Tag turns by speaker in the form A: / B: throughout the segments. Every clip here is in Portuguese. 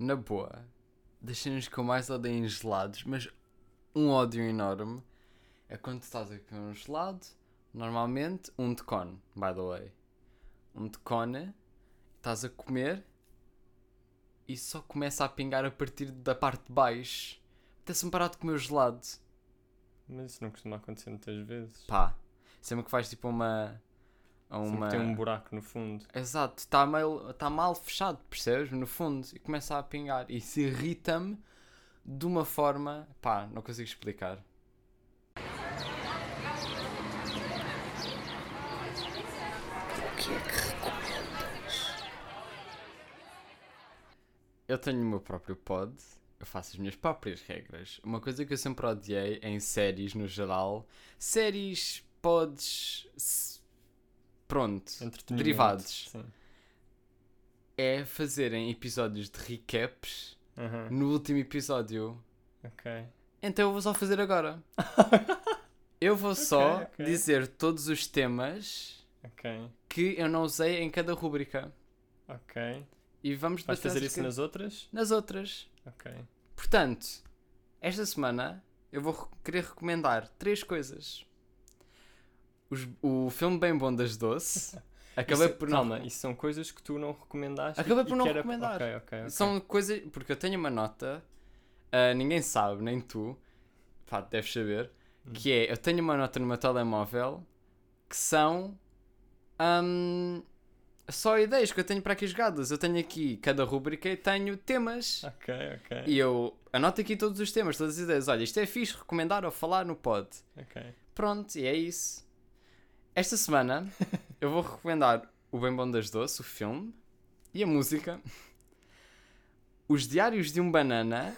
A: na boa, das cenas que eu mais odeio em gelados, mas um ódio enorme, é quando estás a comer um gelado, normalmente um de cone, by the way. Um de cone, estás a comer e só começa a pingar a partir da parte de baixo. Até-se-me parar de comer o gelado.
B: Mas isso não costuma acontecer muitas vezes.
A: Pá, sempre que faz tipo uma.
B: Sempre
A: uma...
B: tem um buraco no fundo.
A: Exato, está tá mal fechado, percebes? No fundo, e começa a pingar. E se irrita-me de uma forma. pá, não consigo explicar.
C: O que é que recomendas?
A: Eu tenho o meu próprio pod, eu faço as minhas próprias regras. Uma coisa que eu sempre odiei em séries no geral, séries, pods, pronto, derivados,
B: Sim.
A: é fazerem episódios de recaps no último episódio.
B: Ok.
A: Então eu vou só fazer agora. Eu vou só
B: ok.
A: dizer todos os temas
B: Ok.
A: que eu não usei em cada rúbrica.
B: Ok.
A: E vamos
B: Vais fazer isso
A: acerca-
B: nas outras?
A: nas outras.
B: Ok.
A: Portanto, esta semana eu vou re- querer recomendar três coisas. Os- o filme Bem Bom das Doce. Acabei
B: Isso-
A: por
B: Calma,
A: não.
B: isso são coisas que tu não recomendaste.
A: Acabei
B: e
A: por não
B: que era-
A: recomendar.
B: Ok, ok, ok.
A: São coisas. Porque eu tenho uma nota, ah, ninguém sabe, nem tu, pá, deves saber,
B: Hum.
A: que é: eu tenho uma nota no meu telemóvel que são. ahm, só ideias que eu tenho para aqui jogadas. Eu tenho aqui cada rúbrica e tenho temas.
B: Ok, ok.
A: E eu anoto aqui todos os temas, todas as ideias. Olha, isto é fixe, recomendar ou falar no pod.
B: Ok.
A: Pronto, e é isso. Esta semana eu vou recomendar O Bem Bom das Doce, o filme, e a música. Os Diários de um Banana,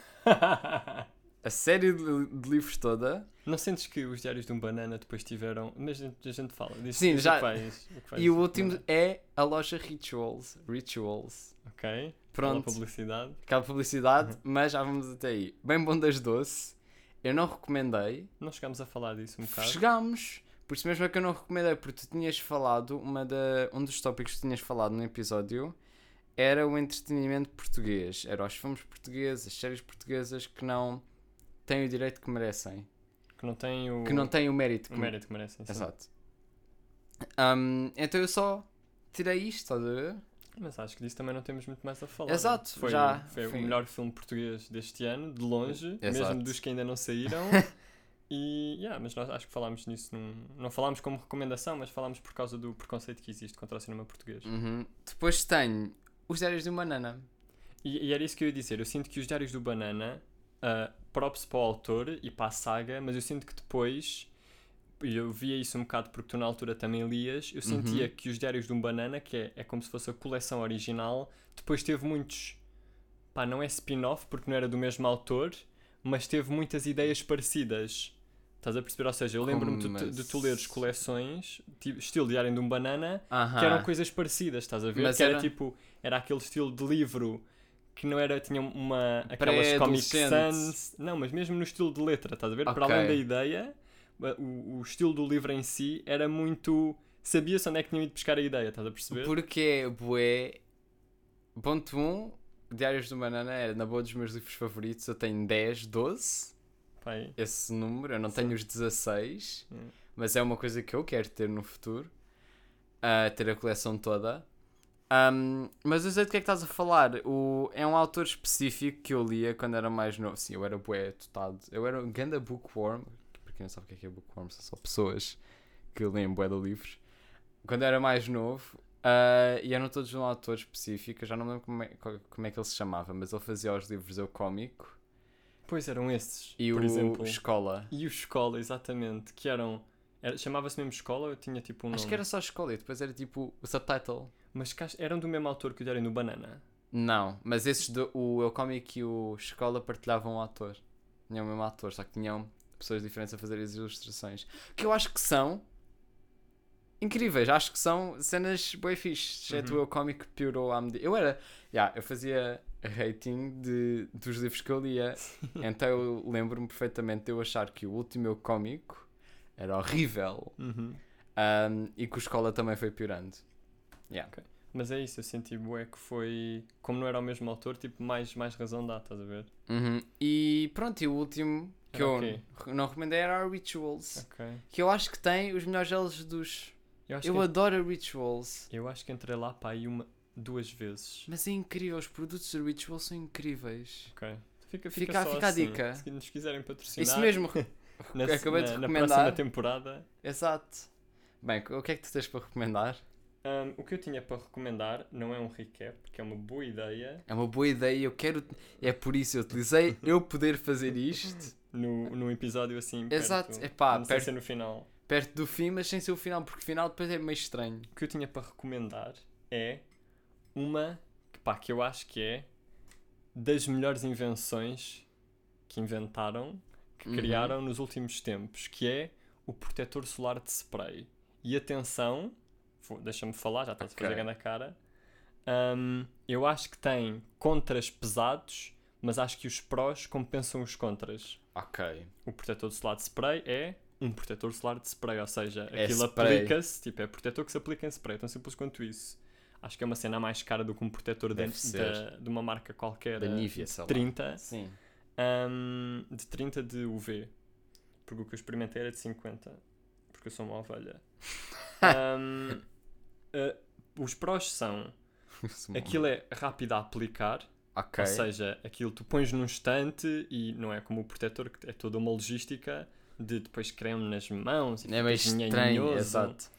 A: a série de, de livros toda,
B: Não sentes que os diários de um banana depois tiveram. Mas a gente, a gente fala. Diz,
A: Sim, já-
B: O vais, o vais
A: e o último é a loja Rituals. Rituals.
B: Ok.
A: Pronto,
B: publicidade.
A: aquela publicidade, mas já vamos até aí. Bem Bom das Doce, eu não recomendei,
B: Não chegámos a falar disso um bocado.
A: Chegámos. Por isso mesmo é que eu não recomendei, porque tu tinhas falado, uma da, um dos tópicos que tu tinhas falado no episódio era o entretenimento português. Era os filmes portugueses, as séries portuguesas que não têm o direito que merecem.
B: Que não tem o,
A: Que não têm o mérito que
B: o mérito que merecem. sim.
A: Exato. Ahm, então eu só tirei isto, estás a ver?
B: Mas acho que disso também não temos muito mais a falar.
A: Exato,
B: Foi,
A: já,
B: foi
A: foi.
B: o melhor filme português deste ano, de longe,
A: Exato.
B: mesmo dos que ainda não saíram. e, yeah, mas nós acho que falámos nisso. Num, não falámos como recomendação, mas falámos por causa do preconceito que existe contra o cinema português.
A: Uhum. Depois tenho os Diários de uma Banana.
B: E, e era isso que eu ia dizer. Eu sinto que os Diários do Banana, uh, props para o autor e para a saga, mas eu sinto que depois, e eu via isso um bocado porque tu na altura também lias, eu sentia
A: Uhum.
B: que os Diários de um Banana, que é, é como se fosse a coleção original, depois teve muitos. Pá, não é spin-off porque não era do mesmo autor, mas teve muitas ideias parecidas. Estás a perceber? Ou seja, eu lembro-me de, de tu leres coleções, tipo, estilo Diário de um Banana,
A: Aham.
B: que eram coisas parecidas, estás a ver?
A: Mas
B: que era,
A: era-
B: tipo, era aquele estilo de livro que não era, tinha uma, aquelas Comic. Sans, não, mas mesmo no estilo de letra, estás a ver? Para
A: Ok.
B: além da ideia, o, o estilo do livro em si era muito, sabia-se onde é que tinham ido buscar a ideia, estás a perceber?
A: Porque é bué. Ponto 1, Diários de uma Banana era na boa dos meus livros favoritos. Eu tenho 10, 12,
B: Pai,
A: esse número. Eu não
B: Sim.
A: tenho os 16,
B: Hum.
A: mas é uma coisa que eu quero ter no futuro. ah, ter a coleção toda. Ahm, mas eu sei do que é que estás a falar. O, é um autor específico que eu lia quando era mais novo. Sim, eu era bué totado. Eu era um ganda bookworm. Para quem não sabe o que é que é bookworm, são só pessoas que leem bué de livros. Quando eu era mais novo, ah, e eram todos de um autor específico. Eu já não me lembro como é, como é que ele se chamava, mas ele fazia os livros Eu Cómico
B: pois eram esses,
A: e
B: por
A: o
B: exemplo.
A: Escola.
B: E o Escola, exatamente, que eram, era- chamava-se mesmo Escola, eu tinha tipo um nome.
A: Acho que era só Escola e depois era tipo o subtitle.
B: Mas eram do mesmo autor que o Diário do Banana.
A: Não, mas esses do o Eu Comic e o Escola partilhavam o ator. Tinham o mesmo ator, só que tinham pessoas diferentes a fazer as ilustrações. Que eu acho que são incríveis, acho que são cenas bem fixe. Exceto
B: Uhum.
A: o Eu Comic que piorou à medida. Eu era, yeah, eu fazia rating de, dos livros que eu lia. então eu lembro-me perfeitamente de eu achar que o último Eu Cómico era horrível
B: Uhum.
A: um, e que o Escola também foi piorando. Yeah.
B: Mas é isso, eu senti bué que foi. Como não era o mesmo autor, tipo, mais, mais razão dá, estás a ver?
A: Uhum. E pronto, e o último que
B: Era
A: eu não recomendei era a Rituals.
B: Ok.
A: Que eu acho que tem os melhores gelos dos.
B: Eu
A: Eu
B: que,
A: adoro a Rituals.
B: eu acho que entrei lá para aí uma, duas vezes.
A: Mas é incrível, os produtos da Rituals são incríveis.
B: Ok. Fica,
A: Fica-
B: fica,
A: fica a
B: assim.
A: dica.
B: Se nos quiserem patrocinar.
A: Isso mesmo,
B: na,
A: acabei de
B: na, na
A: recomendar.
B: próxima temporada.
A: exato. Bem, o que é que tu tens para recomendar?
B: Ahm, o que eu tinha para recomendar não é um recap, que é uma boa ideia.
A: É uma boa ideia, eu quero. É por isso eu utilizei eu poder fazer isto
B: No, num episódio assim.
A: Exato.
B: não sei
A: perto-
B: é no final.
A: Perto do fim, mas sem ser o final, porque o final depois é meio estranho.
B: O que eu tinha para recomendar é uma que, pá, que eu acho que é das melhores invenções que inventaram, que
A: Uhum.
B: criaram nos últimos tempos, que é o protetor solar de spray. E atenção, deixa-me falar, já estás
A: Ok.
B: a fazer grande cara. Ahm, eu acho que tem contras pesados, mas acho que os prós compensam os contras.
A: Ok.
B: O protetor solar de spray é um protetor solar de spray, ou seja,
A: É
B: aquilo aplica-se, tipo, é protetor que se aplica em spray, tão simples quanto isso. Acho que é uma cena mais cara do que um protetor de, da- de uma marca qualquer.
A: Da
B: eh,
A: Nivea, sei lá.
B: 30,
A: Sim.
B: ahm, de 30 de UV. Porque o que eu experimentei era de 50. Porque eu sou uma ovelha. Ahm, eh, os prós são: aquilo é rápido a aplicar,
A: Ok.
B: ou seja, aquilo tu pões num estante e não é como o protetor, que é toda uma logística de depois creme nas mãos e
A: É meio estranho, exato.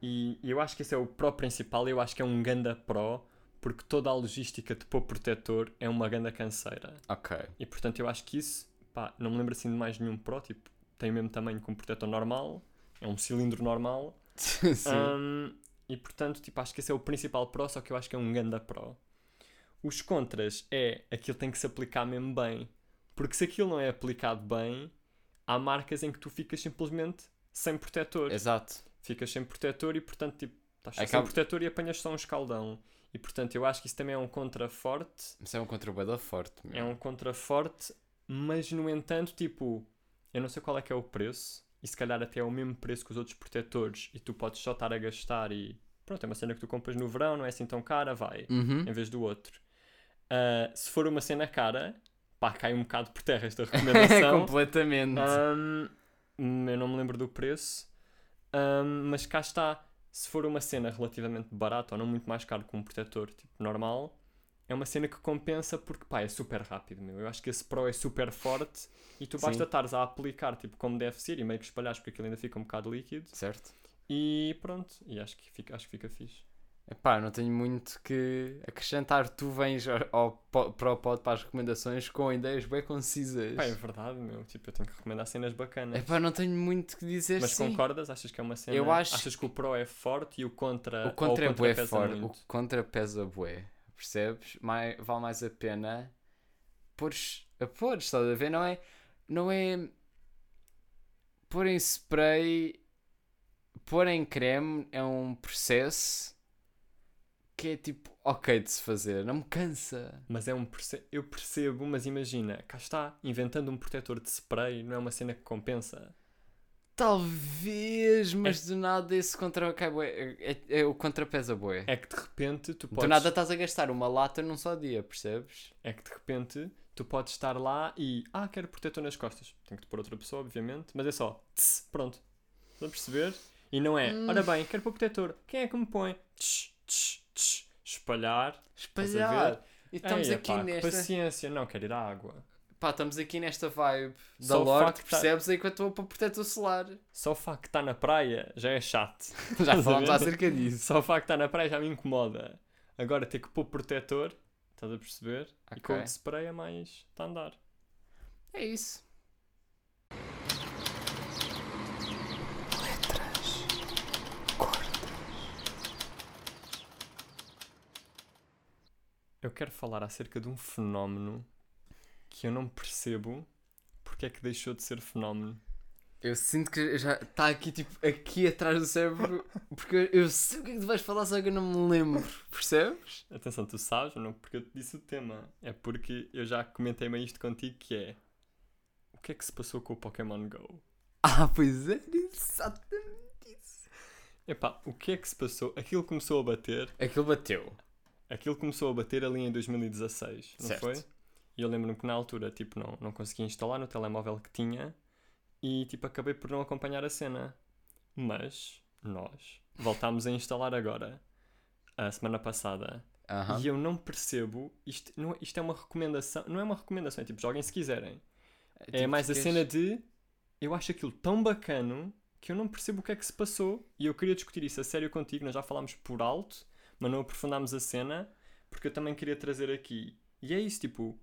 B: E, e eu acho que esse é o pró principal, eu acho que é um ganda pró, porque toda a logística de pôr protetor é uma ganda canseira.
A: Ok.
B: E portanto eu acho que isso, pá, não me lembro assim de mais nenhum pró, tipo, tem o mesmo tamanho que um protetor normal, é um cilindro normal,
A: Sim.
B: Hum, e portanto, tipo, acho que esse é o principal pró, só que eu acho que é um ganda pró. Os contras é aquilo tem que se aplicar mesmo bem. Porque se aquilo não é aplicado bem, há marcas em que tu ficas simplesmente sem protetor.
A: Exato.
B: Ficas sem protetor e portanto, tipo, estás
A: Acaba-
B: sem protetor e apanhas só um escaldão. E portanto, eu acho que isso também é um contra forte.
A: Isso é um contrabando forte.
B: É
A: meu.
B: um contra forte, mas no entanto, tipo, eu não sei qual é que é o preço, e se calhar até é o mesmo preço que os outros protetores, e tu podes só estar a gastar e pronto, é uma cena que tu compras no verão, não é assim tão cara, vai,
A: Uhum.
B: em vez do outro. Ah, se for uma cena cara, pá, cai um bocado por terra esta recomendação.
A: Completamente.
B: Ahm, eu não me lembro do preço, Ahm, mas cá está. Se for uma cena relativamente barata ou não muito mais caro que um protetor tipo normal, é uma cena que compensa porque pá, é super rápido. Meu. Eu acho que esse Pro é super forte e tu basta estares a aplicar tipo como deve ser e meio que espalhares porque aquilo ainda fica um bocado líquido
A: Certo?
B: e pronto. E acho que fica, acho que fica fixe.
A: Epá, não tenho muito que acrescentar. Tu vens ao, ao, para o pod para as recomendações com ideias bem concisas.
B: Pá, é verdade, meu. Tipo, eu tenho que recomendar cenas bacanas.
A: Epá, não tenho muito que dizer
B: Mas
A: sim.
B: concordas? Achas que é uma cena?
A: Eu acho-
B: Achas que o Pro é forte e o contra
A: O contra é bué forte. O contra pesa bué. Percebes? Mais, vale mais a pena pôres a pôr, estás a ver? Não é. Não é. Pôr em spray. Pôr em creme é um processo que é tipo ok de se fazer. Não me cansa.
B: Mas é um eu percebo, mas imagina, cá está, inventando um protetor de spray, não é uma cena que compensa.
A: Talvez, mas do nada esse contra cai bué. É, é- é o contra pesa bué.
B: É que de repente tu podes
A: Do nada estás a gastar uma lata num só dia, percebes?
B: é que de repente tu podes estar lá e ah, quero protetor nas costas. Tem que te pôr outra pessoa, obviamente, mas é só tss, pronto. Estão a perceber? E não é,
A: Hum.
B: ora bem, quero pôr protetor. Quem é que me põe? Tss, tss, espalhar.
A: Espalhar. E estamos
B: Ei,
A: aqui
B: epá,
A: nesta.
B: Paciência, não, quero ir à água.
A: Pá, estamos aqui nesta vibe da
B: Só o
A: Lorde,
B: tá-
A: percebes? Aí que eu estou para protetor solar.
B: Só o facto de estar na praia já é chato.
A: Já
B: ver?
A: acerca disso.
B: Só o facto de estar na praia já me incomoda. Agora ter que pôr protetor, estás a perceber? E com o spray é mais. está a andar.
A: É isso.
B: Eu quero falar acerca de um fenómeno que eu não percebo porque é que deixou de ser fenómeno.
A: Eu sinto que já está aqui, tipo, aqui atrás do cérebro, porque eu sei o que é que tu vais falar, só que eu não me lembro, percebes?
B: Atenção, tu sabes, não porque eu te disse o tema. É porque eu já comentei meio isto contigo que é. O que é que se passou com o Pokémon GO?
A: Ah, pois é, exatamente isso.
B: Epá, o que é que se passou? Aquilo começou a bater.
A: Aquilo bateu.
B: Aquilo começou a bater ali em 2016, não
A: Certo.
B: foi? E eu lembro-me que na altura, tipo, não, não conseguia instalar no telemóvel que tinha e, tipo, acabei por não acompanhar a cena. Mas, nós voltámos a instalar agora, a semana passada. E eu não percebo, isto, não, é- isto é uma recomendação, não é uma recomendação, é tipo, joguem se quiserem. É
A: tipo,
B: mais a cena de, eu acho aquilo tão bacano que eu não percebo o que é que se passou e eu queria discutir isso a sério contigo, nós já falámos por alto, mas não aprofundámos a cena, porque eu também queria trazer aqui. E é isso, tipo,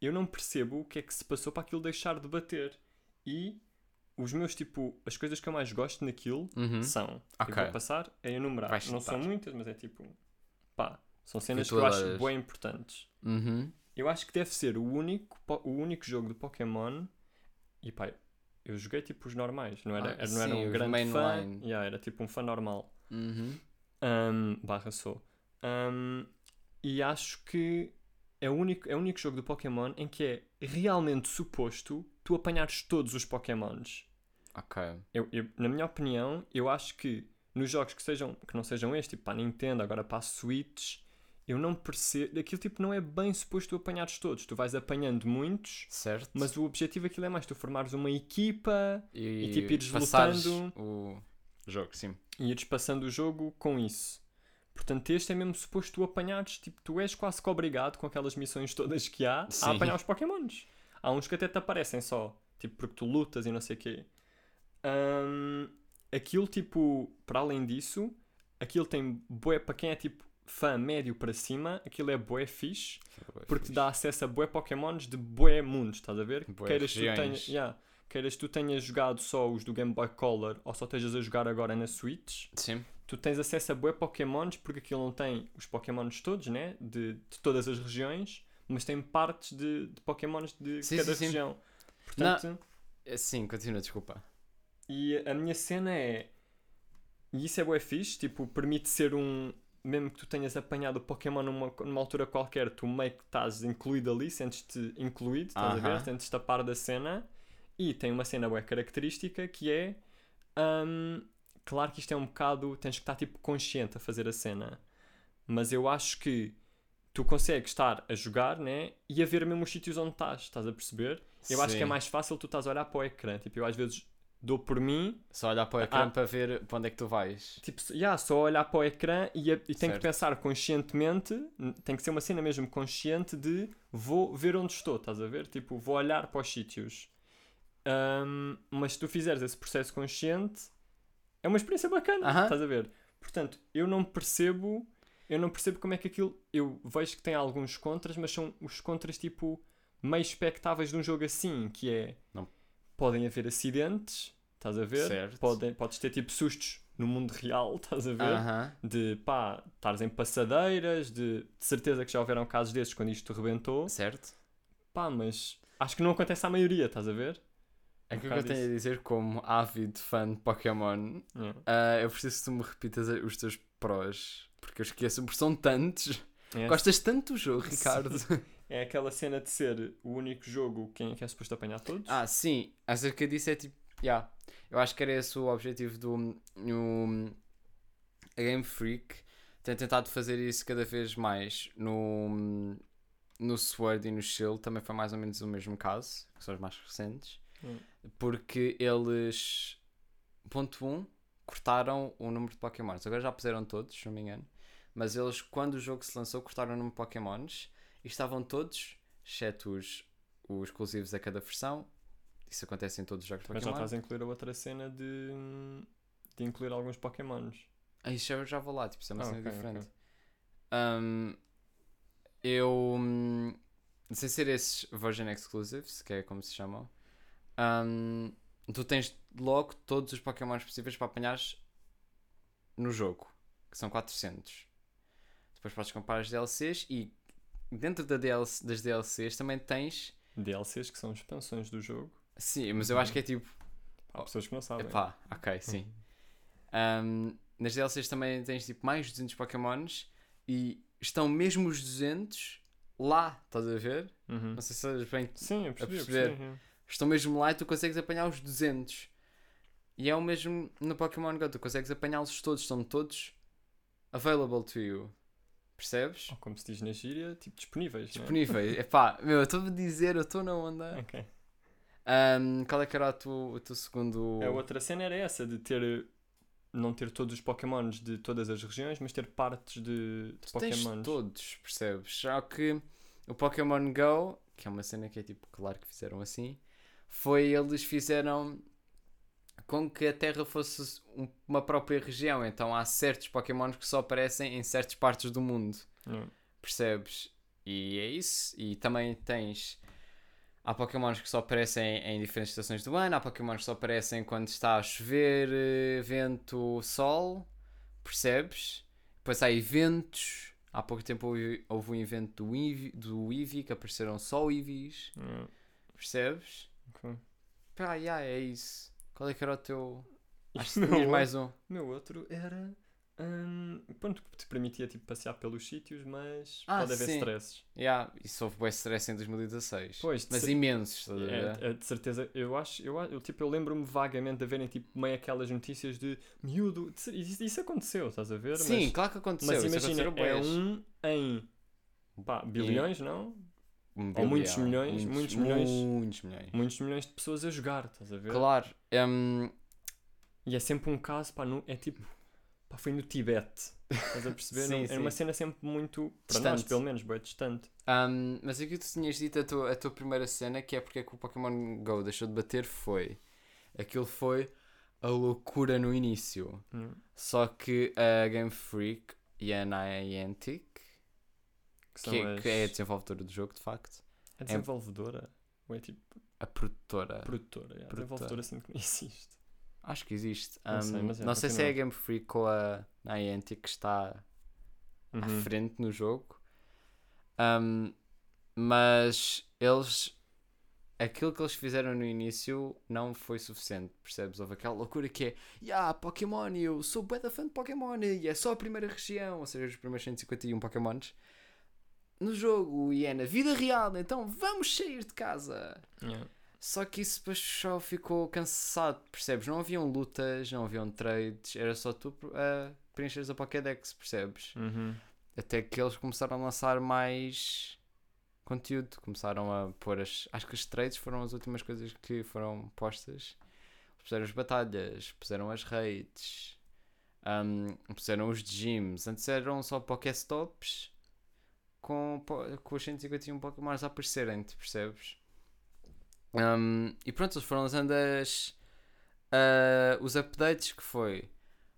B: eu não percebo o que é que se passou para aquilo deixar de bater. E os meus, tipo, as coisas que eu mais gosto naquilo
A: Uhum.
B: são,
A: Ok.
B: eu vou passar a enumerar.
A: Vais
B: não são muitas, mas é tipo, pá, são cenas que, eu acho bem importantes.
A: Uhum.
B: Eu acho que deve ser o único, o único jogo de Pokémon. E pá, eu joguei tipo os normais, não era,
A: Ah,
B: era- não era
A: sim,
B: um
A: os
B: grande fã. Yeah, era tipo um fã normal.
A: Uhum.
B: Um, barra sou. Um, e acho que é o, único, é o único jogo de Pokémon em que é realmente suposto tu apanhares todos os Pokémons.
A: Ok.
B: Eu, eu- na minha opinião, eu acho que nos jogos que, sejam, que não sejam este, tipo para a Nintendo, agora para a Switch, eu não percebo. Aquilo tipo não é bem suposto tu apanhares todos. Tu vais apanhando muitos,
A: Certo.
B: mas o objetivo aquilo é mais tu formares uma equipa
A: e,
B: e, tipo, ires lutando.
A: o jogo, sim.
B: E ires passando o jogo com isso. Portanto, este é mesmo suposto tu apanhares, tipo, tu és quase que obrigado com aquelas missões todas que há
A: Sim.
B: a apanhar os Pokémons. Há uns que até te aparecem só, tipo, porque tu lutas e não sei o quê. Hum, aquilo, tipo, para além disso, aquilo tem bué, para quem é tipo fã médio para cima, aquilo é bué fixe, porque te dá acesso a bué Pokémons de bué mundos, estás a ver?
A: Bué
B: Queiras tu,
A: regiões.
B: tenhas, yeah, queiras tu tenhas jogado só os do Game Boy Color ou só estejas a jogar agora na Switch,
A: Sim.
B: tu tens acesso a bué Pokémons porque aquilo não tem os Pokémons todos, né? De, de todas as regiões, mas tem partes de, de Pokémons de
A: Sim,
B: cada
A: sim, sim.
B: região. Portanto,
A: Eh, Sim, continua, desculpa.
B: e a minha cena é. E isso é bué fixe, tipo, permite ser um. Mesmo que tu tenhas apanhado o Pokémon numa, numa altura qualquer, tu meio que estás incluído ali, sentes-te incluído, estás a ver? Sentes-te a par da cena. E tem uma cena bué característica que é. hum, claro que isto é um bocado. Tens que estar tipo consciente a fazer a cena. Mas eu acho que tu consegues estar a jogar, né? E a ver mesmo os sítios onde estás, estás a perceber? Eu acho que é
A: Sim.
B: mais fácil tu estás a olhar para o ecrã. Tipo, eu às vezes dou por mim,
A: Só olhar para o ecrã
B: Ah.
A: para ver para onde é que tu vais.
B: tipo, yeah, só olhar para o ecrã e, a- e tenho que pensar conscientemente, tem que ser uma cena mesmo consciente de vou ver onde estou, estás a ver? Tipo, vou olhar para os sítios. Ahm, mas se tu fizeres esse processo consciente, é uma experiência bacana,
A: Aham.
B: estás a ver? Portanto, eu não percebo, eu não percebo como é que aquilo, eu vejo que tem alguns contras, mas são os contras tipo meio expectáveis de um jogo assim, que é
A: Não.
B: podem haver acidentes, estás a ver?
A: Certo.
B: Podem, podes ter tipo sustos no mundo real, estás a ver?
A: Aham.
B: De pá, estares em passadeiras, de, de certeza que já houveram casos desses quando isto rebentou,
A: Certo?
B: pá, mas acho que não acontece à maioria, estás a ver?
A: É
B: Um
A: que o que eu tenho a dizer como ávido fã de Pokémon,
B: Yeah.
A: ah, eu preciso que tu me repitas os teus prós. Porque eu esqueço, porque são tantos.
B: É,
A: Gostas tanto do jogo. Ricardo?
B: é aquela cena de ser o único jogo que é, suposto apanhar todos.
A: Ah, sim. Acerca disso é tipo. Yeah. Eu acho que era esse o objetivo do. A Game Freak tem tentado fazer isso cada vez mais. No, no Sword e no Shield também foi mais ou menos o mesmo caso, que são os mais recentes.
B: Hum.
A: Porque eles. Ponto 1. Um, cortaram o número de Pokémons. Agora já puseram todos, se não me engano. Mas eles, quando o jogo se lançou, cortaram o número de Pokémons e estavam todos, exceto os, os exclusivos a cada versão. Isso acontece em todos os jogos de
B: mas já
A: Pokémon.
B: estás a incluir a outra cena de, de incluir alguns Pokémons.
A: Ah, Isso eu já vou lá, tipo, isso é uma
B: Ah,
A: cena
B: ok,
A: diferente.
B: ok.
A: Um, eu. hum, sem ser esses version exclusives, que é como se chamam, um, tu tens logo todos os Pokémons possíveis para apanhares no jogo, que são 400. Depois podes comprar as DLCs e dentro da DLC, das DLCs também tens.
B: DLCs que são expansões do jogo.
A: Sim, mas eu acho que é tipo.
B: Há pessoas que não sabem.
A: Epá, ok, sim. Um, nas DLCs também tens tipo mais de 200 Pokémons e estão mesmo os 200 lá, estás a ver?
B: Uhum.
A: Não sei se sabes bem.
B: Sim, eu percebi, eu
A: perceber.
B: percebi. é.
A: Estão mesmo lá e tu consegues apanhar os 200. E é o mesmo no Pokémon Go. Tu consegues apanhá-los todos, estão todos available to you. Percebes?
B: Ou como se diz na gíria, tipo disponíveis. é?
A: Disponíveis. Epá, meu, eu estou a dizer, eu estou na onda.
B: Ok.
A: Ahm, qual é que era o teu, o teu segundo.
B: A outra cena era essa, de ter. Não ter todos os Pokémons de todas as regiões, mas ter partes de, de
A: Tu
B: Pokémons.
A: todos, percebes? Só que o Pokémon Go, que é uma cena que é tipo, claro que fizeram assim, foi eles fizeram com que a Terra fosse um- uma própria região. Então há certos Pokémons que só aparecem em certas partes do mundo,
B: Yeah.
A: percebes? E é isso. E também tens. Há Pokémons que só aparecem em diferentes estações do ano, há Pokémons que só aparecem quando está a chover, eh, vento, sol, percebes? Depois há eventos. Há pouco tempo houve, houve um evento do Eevee, do Eevee que apareceram só Eevees,
B: Yeah.
A: percebes?
B: Ok.
A: Pá, yeah, é isso. Qual é que era o teu. Acho que tinhas mais um.
B: Meu outro era. hum, pronto, que te permitia tipo, passear pelos sítios, mas
A: Ah,
B: pode haver
A: sim.
B: stresses.
A: Yeah, isso houve bem stress em 2016.
B: Pois,
A: Mas
B: cer-
A: imensos?
B: É, é, de certeza, eu acho, eu, eu, tipo, eu lembro-me vagamente de haverem tipo, meio aquelas notícias de miúdo, isso, isso aconteceu, estás a ver?
A: Sim,
B: mas,
A: claro que aconteceu.
B: mas imagina,
A: aconteceram
B: é um em pá, bilhões, não?
A: Um
B: ou muitos milhões, muitos milhões.
A: Muitos milhões.
B: Muitos milhões de pessoas a jogar, estás a ver?
A: Claro. hum,
B: E é sempre um caso, pá, é tipo, pá, foi no Tibete, estás a perceber?
A: Sim,
B: Não- é uma
A: sim.
B: cena sempre muito, para nós
A: Distante.
B: pelo menos, bem distante.
A: hum, mas aqui tu tinhas dito a tua, a tua primeira cena, que é porque é que o Pokémon Go deixou de bater, foi. Aquilo foi a loucura no início.
B: Hum.
A: Só que a Game Freak e a Niantic,
B: Que
A: que,
B: as...
A: que é a desenvolvedora do jogo, de facto,
B: É desenvolvedora? Ou é tipo
A: a produtora.
B: produtora? É,
A: Produtora.
B: desenvolvedora sempre que não existe.
A: Acho que existe.
B: Não sei, mas é,
A: não sei se é a. Game Freak ou a Niantic que está à
B: Uhum.
A: frente no jogo. Um, mas eles. Aquilo que eles fizeram no início não foi suficiente, percebes? Houve aquela loucura que é Yeah, Pokémon, eu sou bué fã de Pokémon e é só a primeira região, ou seja, os primeiros 151 Pokémons no jogo e é na vida real, então vamos sair de casa.
B: Yeah.
A: Só que isso depois só ficou cansado, percebes? Não haviam lutas, não haviam trades, era só tu a preencheres a Pokédex, percebes?
B: Uhum.
A: Até que eles começaram a lançar mais conteúdo, começaram a pôr as. Acho que as trades foram as últimas coisas que foram postas. Puseram as batalhas, puseram as raids, um, puseram os gyms. Antes eram só Pokéstops com, com os 151 Pokémons a aparecerem-te, percebes? Um, e pronto, eles foram lançando as, ah, os updates que foi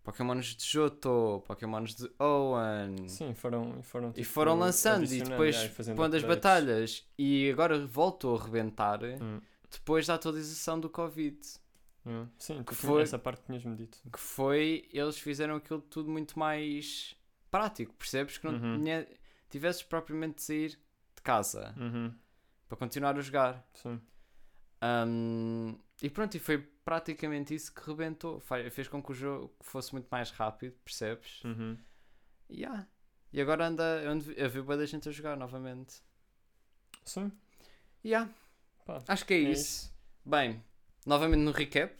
A: Pokémons de Johto, Pokémons de Owen.
B: Sim, foram, e foram,
A: E
B: tipo,
A: foram lançando e depois
B: e
A: pondo as batalhas e agora voltou a rebentar
B: Hum,
A: depois da atualização do Covid.
B: hum. Sim,
A: Que foi-
B: essa parte tinhas-me dito.
A: Que foi, eles fizeram aquilo tudo muito mais prático, percebes? Que não
B: Uhum.
A: tinha, tivesses propriamente de sair de casa
B: Uhum.
A: para continuar a jogar.
B: Sim.
A: Um, e pronto, e foi praticamente isso que rebentou. Fe- Fez com que o jogo fosse muito mais rápido, percebes?
B: Uhum.
A: Yeah. E agora anda a ver boa da gente a jogar novamente.
B: Sim.
A: Yeah.
B: Pá,
A: Acho que é,
B: é
A: isso. Bem, novamente no recap,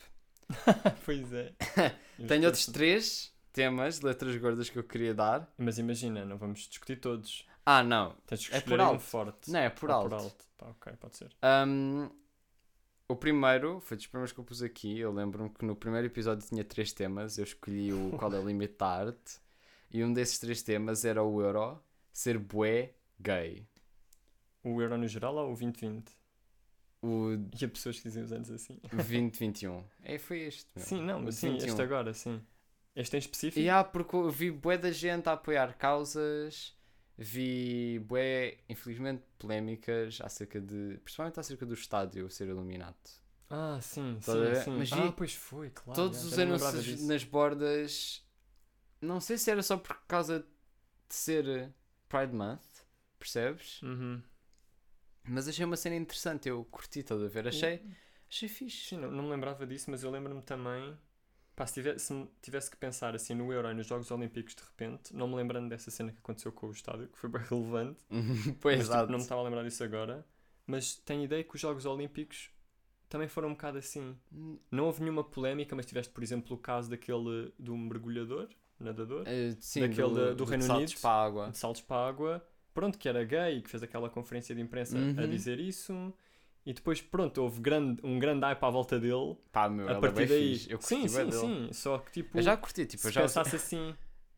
B: pois é.
A: Tenho outros
B: esqueço.
A: três temas letras gordas que eu queria dar.
B: Mas imagina, não vamos discutir todos.
A: Ah, não.
B: Tens que
A: É por
B: aí um
A: alto.
B: forte.
A: Não, é por alto.
B: Por alto. Pá, ok, pode ser.
A: Um, o primeiro, foi dos primeiros que eu pus aqui. Eu lembro-me que no primeiro episódio tinha três temas. Eu escolhi o qual é o limite da arte. E um desses três temas era o euro ser bué gay.
B: O euro no geral ou o 2020?
A: O
B: E há pessoas que dizem os anos assim.
A: 2021. É, foi este. meu.
B: Sim, não, mas sim,
A: 21.
B: este agora, sim. Este em específico?
A: E há, porque eu vi bué da gente a apoiar causas, vi bué, infelizmente, polémicas acerca de. principalmente acerca do estádio ser iluminado.
B: Ah, sim,
A: Estás a
B: sim, sim.
A: Mas
B: ah, pois foi, claro.
A: Todos
B: já,
A: os anúncios nas bordas. Não sei se era só por causa de ser Pride Month, percebes?
B: Uhum.
A: Mas achei uma cena interessante, eu curti, estás a ver? Achei, achei fixe.
B: Sim, não, não me lembrava disso, mas eu lembro-me também. Pá, se tivesse, se tivesse que pensar assim no Euro e nos Jogos Olímpicos de repente, não me lembrando dessa cena que aconteceu com o estádio, que foi bem relevante.
A: pois,
B: mas, tipo, não me estava a lembrar disso agora. Mas tenho ideia que os Jogos Olímpicos também foram um bocado assim. Não houve nenhuma polémica, mas tiveste, por exemplo, o caso daquele do mergulhador, nadador,
A: Eh, sim,
B: Daquele
A: do,
B: do
A: de
B: Reino
A: saltos
B: Unido.
A: para a água.
B: de saltos para a água, pronto, que era gay que fez aquela conferência de imprensa a
A: Uhum.
B: dizer isso. E depois, pronto, houve grande, um grande hype à volta dele.
A: Pá, meu,
B: a
A: é
B: partir daí.
A: fixe. Eu curti
B: sim, sim,
A: dele.
B: sim. Só que, tipo,
A: Eu já curti, tipo,
B: se
A: já,
B: pensasse assim,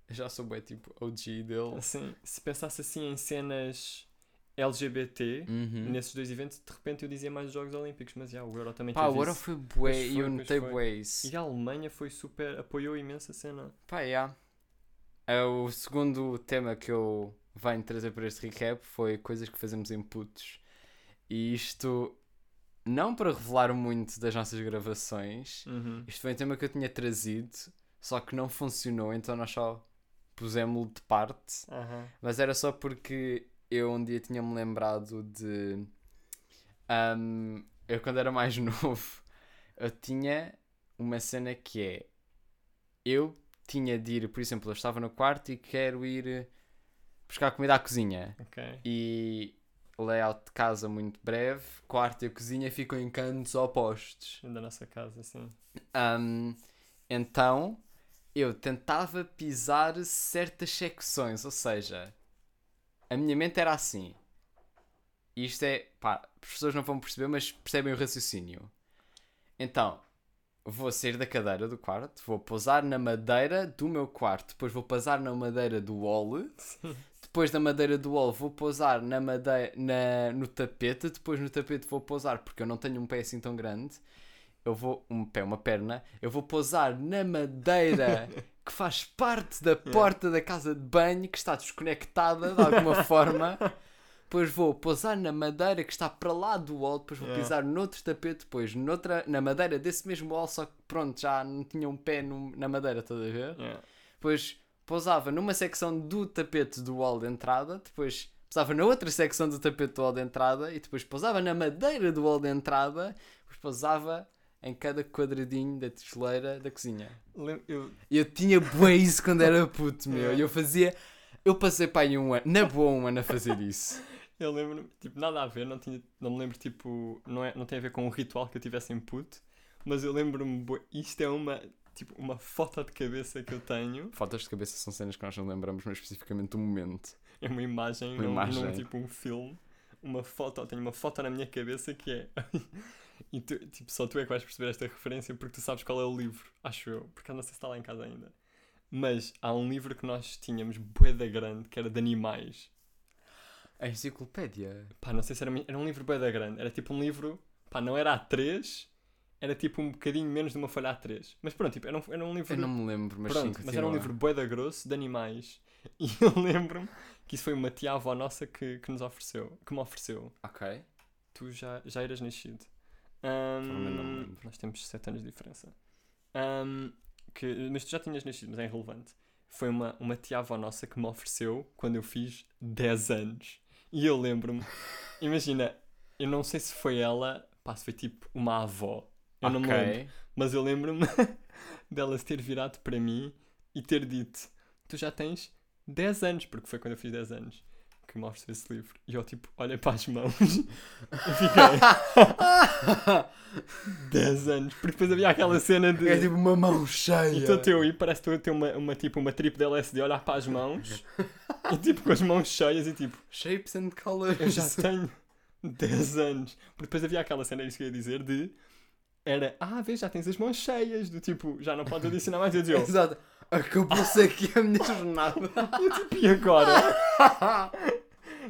A: eu já sou bem tipo OG dele.
B: assim, se pensasse assim em cenas LGBT,
A: Uhum.
B: nesses dois eventos, de repente eu dizia mais os Jogos Olímpicos, mas já, o Euro também
A: Pá, o Euro
B: isso.
A: foi bué e eu notei bué isso.
B: E a Alemanha foi super, apoiou imenso a cena.
A: Pá, yeah. É, o segundo tema que eu venho trazer para este recap foi coisas que fazemos em putos. E isto, não para revelar muito das nossas gravações,
B: Uhum.
A: isto foi um tema que eu tinha trazido, só que não funcionou, então nós só pusemos-lo de parte.
B: Aham.
A: Mas era só porque eu um dia tinha-me lembrado de. ahm, eu, quando era mais novo, eu tinha uma cena que é. Eu tinha de ir, por exemplo, eu estava no quarto e quero ir buscar comida à cozinha.
B: Ok.
A: E layout de casa muito breve, quarto e cozinha ficam em cantos opostos.
B: Da nossa casa, sim.
A: Ahm, então eu tentava pisar certas secções, ou seja, a minha mente era assim. Isto é, pá, as pessoas não vão perceber, mas percebem o raciocínio. Então, vou sair da cadeira do quarto, vou pousar na madeira do meu quarto, depois vou pousar na madeira do wall, depois da madeira do wall vou pousar na madeira, na, no tapete, depois no tapete vou pousar, porque eu não tenho um pé assim tão grande, eu vou, um pé, uma perna, eu vou pousar na madeira que faz parte da porta da casa de banho, que está desconectada de alguma forma. Depois vou pousar na madeira que está para lá do wall, depois vou pisar noutro tapete, depois noutra, na madeira desse mesmo wall, só que pronto, já não tinha um pé no- na madeira, estás a ver? Depois pousava numa secção do tapete do wall de entrada, depois pousava na outra secção do tapete do wall de entrada e depois pousava na madeira do wall de entrada, depois pousava em cada quadradinho da tijoleira da cozinha.
B: Eu,
A: eu tinha bué isso quando era puto, meu. E eu fazia. Eu passei para aí um ano, na boa um ano a fazer isso.
B: eu lembro, tipo, nada a ver, não, tinha, não me lembro, tipo, não, é, não tem a ver com um ritual que eu tivesse em puto, mas eu lembro-me, isto é uma, tipo, uma foto de cabeça que eu tenho,
A: Fotos de cabeça são cenas que nós não lembramos, mas especificamente do momento.
B: é uma imagem,
A: Uma
B: não,
A: imagem.
B: não tipo um filme, uma foto, tenho uma foto na minha cabeça que é, e tu, tipo, só tu é que vais perceber esta referência porque tu sabes qual é o livro, acho eu, porque eu não sei se está lá em casa ainda. Mas há um livro que nós tínhamos, bué da grande, que era de animais.
A: A enciclopédia.
B: Pá, não sei se era, era um livro bué da grande. Era tipo um livro, pá, não era A3, era tipo um bocadinho menos de uma folha A3. Mas pronto, tipo, era um, era um livro...
A: Eu não me lembro, mas
B: pronto,
A: sim,
B: mas era um livro bué da grosso de animais. E eu lembro-me que isso foi uma tia-avó nossa que, que nos ofereceu, que me ofereceu.
A: Ok.
B: Tu já, já eras nascido.
A: Lembro.
B: nós temos 7 anos de diferença. Ahm, que, mas tu já tinhas nascido, mas é irrelevante. Foi uma, uma tia-avó nossa que me ofereceu quando eu fiz 10 anos. E eu lembro-me, imagina, eu não sei se foi ela, pá, se foi tipo uma avó. Eu não me lembro. Mas eu lembro-me dela se ter virado para mim e ter dito: Tu já tens 10 anos, porque foi quando eu fiz 10 anos que me ofereceu esse livro. E eu, tipo, olhei para as mãos e fiquei 10 anos, porque depois havia aquela cena de.
A: É tipo uma mão cheia.
B: E estou teu aí, parece que estou a ter uma, uma, tipo, uma trip de LSD, olhar para as mãos e tipo com as mãos cheias e tipo,
A: Shapes and colors.
B: eu já tenho 10 anos. Porque depois havia aquela cena, isso que eu ia dizer, de. Era, ah, vês, já tens as mãos cheias, do tipo, já não podes adicionar mais. Eu dizia,
A: Exato. Acabou-se aqui a minha jornada.
B: eu tipo, e agora?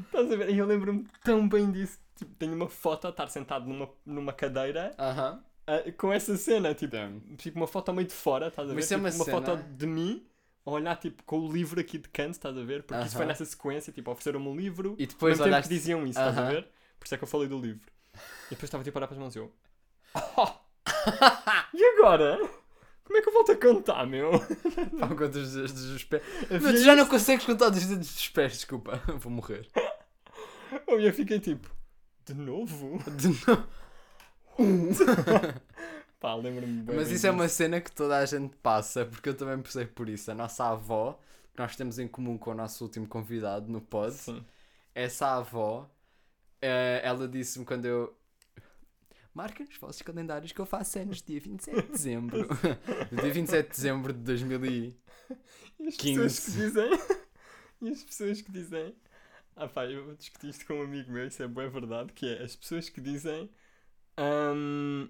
B: Estás a ver? E eu lembro-me tão bem disso. Tipo, tenho uma foto a estar sentado numa, numa cadeira
A: Aham.
B: ah, com essa cena, tipo, tipo uma foto meio de fora, estás a ver?
A: Mas é
B: Tipo,
A: uma cena-
B: foto de mim a olhar tipo com o livro aqui de canto, estás a ver? Porque isso foi nessa sequência, tipo, ofereceram-me um livro
A: E depois olhaste.
B: que diziam isso, estás a ver? Por isso é que eu falei do livro. E depois estava tipo a olhar para as mãos e eu. "Oh, e agora? Como é que eu volto a contar, meu?
A: Pá, quantos dedos dos pés. Mas tu já não consegues contar dos dedos dos pés, desculpa. Vou morrer.
B: Eu ia fiquei tipo, de novo?
A: De novo.
B: Pá, lembro-me bem.
A: Mas isso é uma cena que toda a gente passa, porque eu também passei por isso. A nossa avó, que nós temos em comum com o nosso último convidado no pod,
B: Sim.
A: essa avó, eh, ela disse-me quando eu. Marca nos vossos calendários que eu faço anos dia 27 de dezembro. Dia 27 de dezembro de 2000 e...
B: As
A: 15.
B: pessoas que dizem. e as pessoas que dizem. Ah pá, eu discuti isto com um amigo meu, isso é boa verdade, que é as pessoas que dizem. ahm,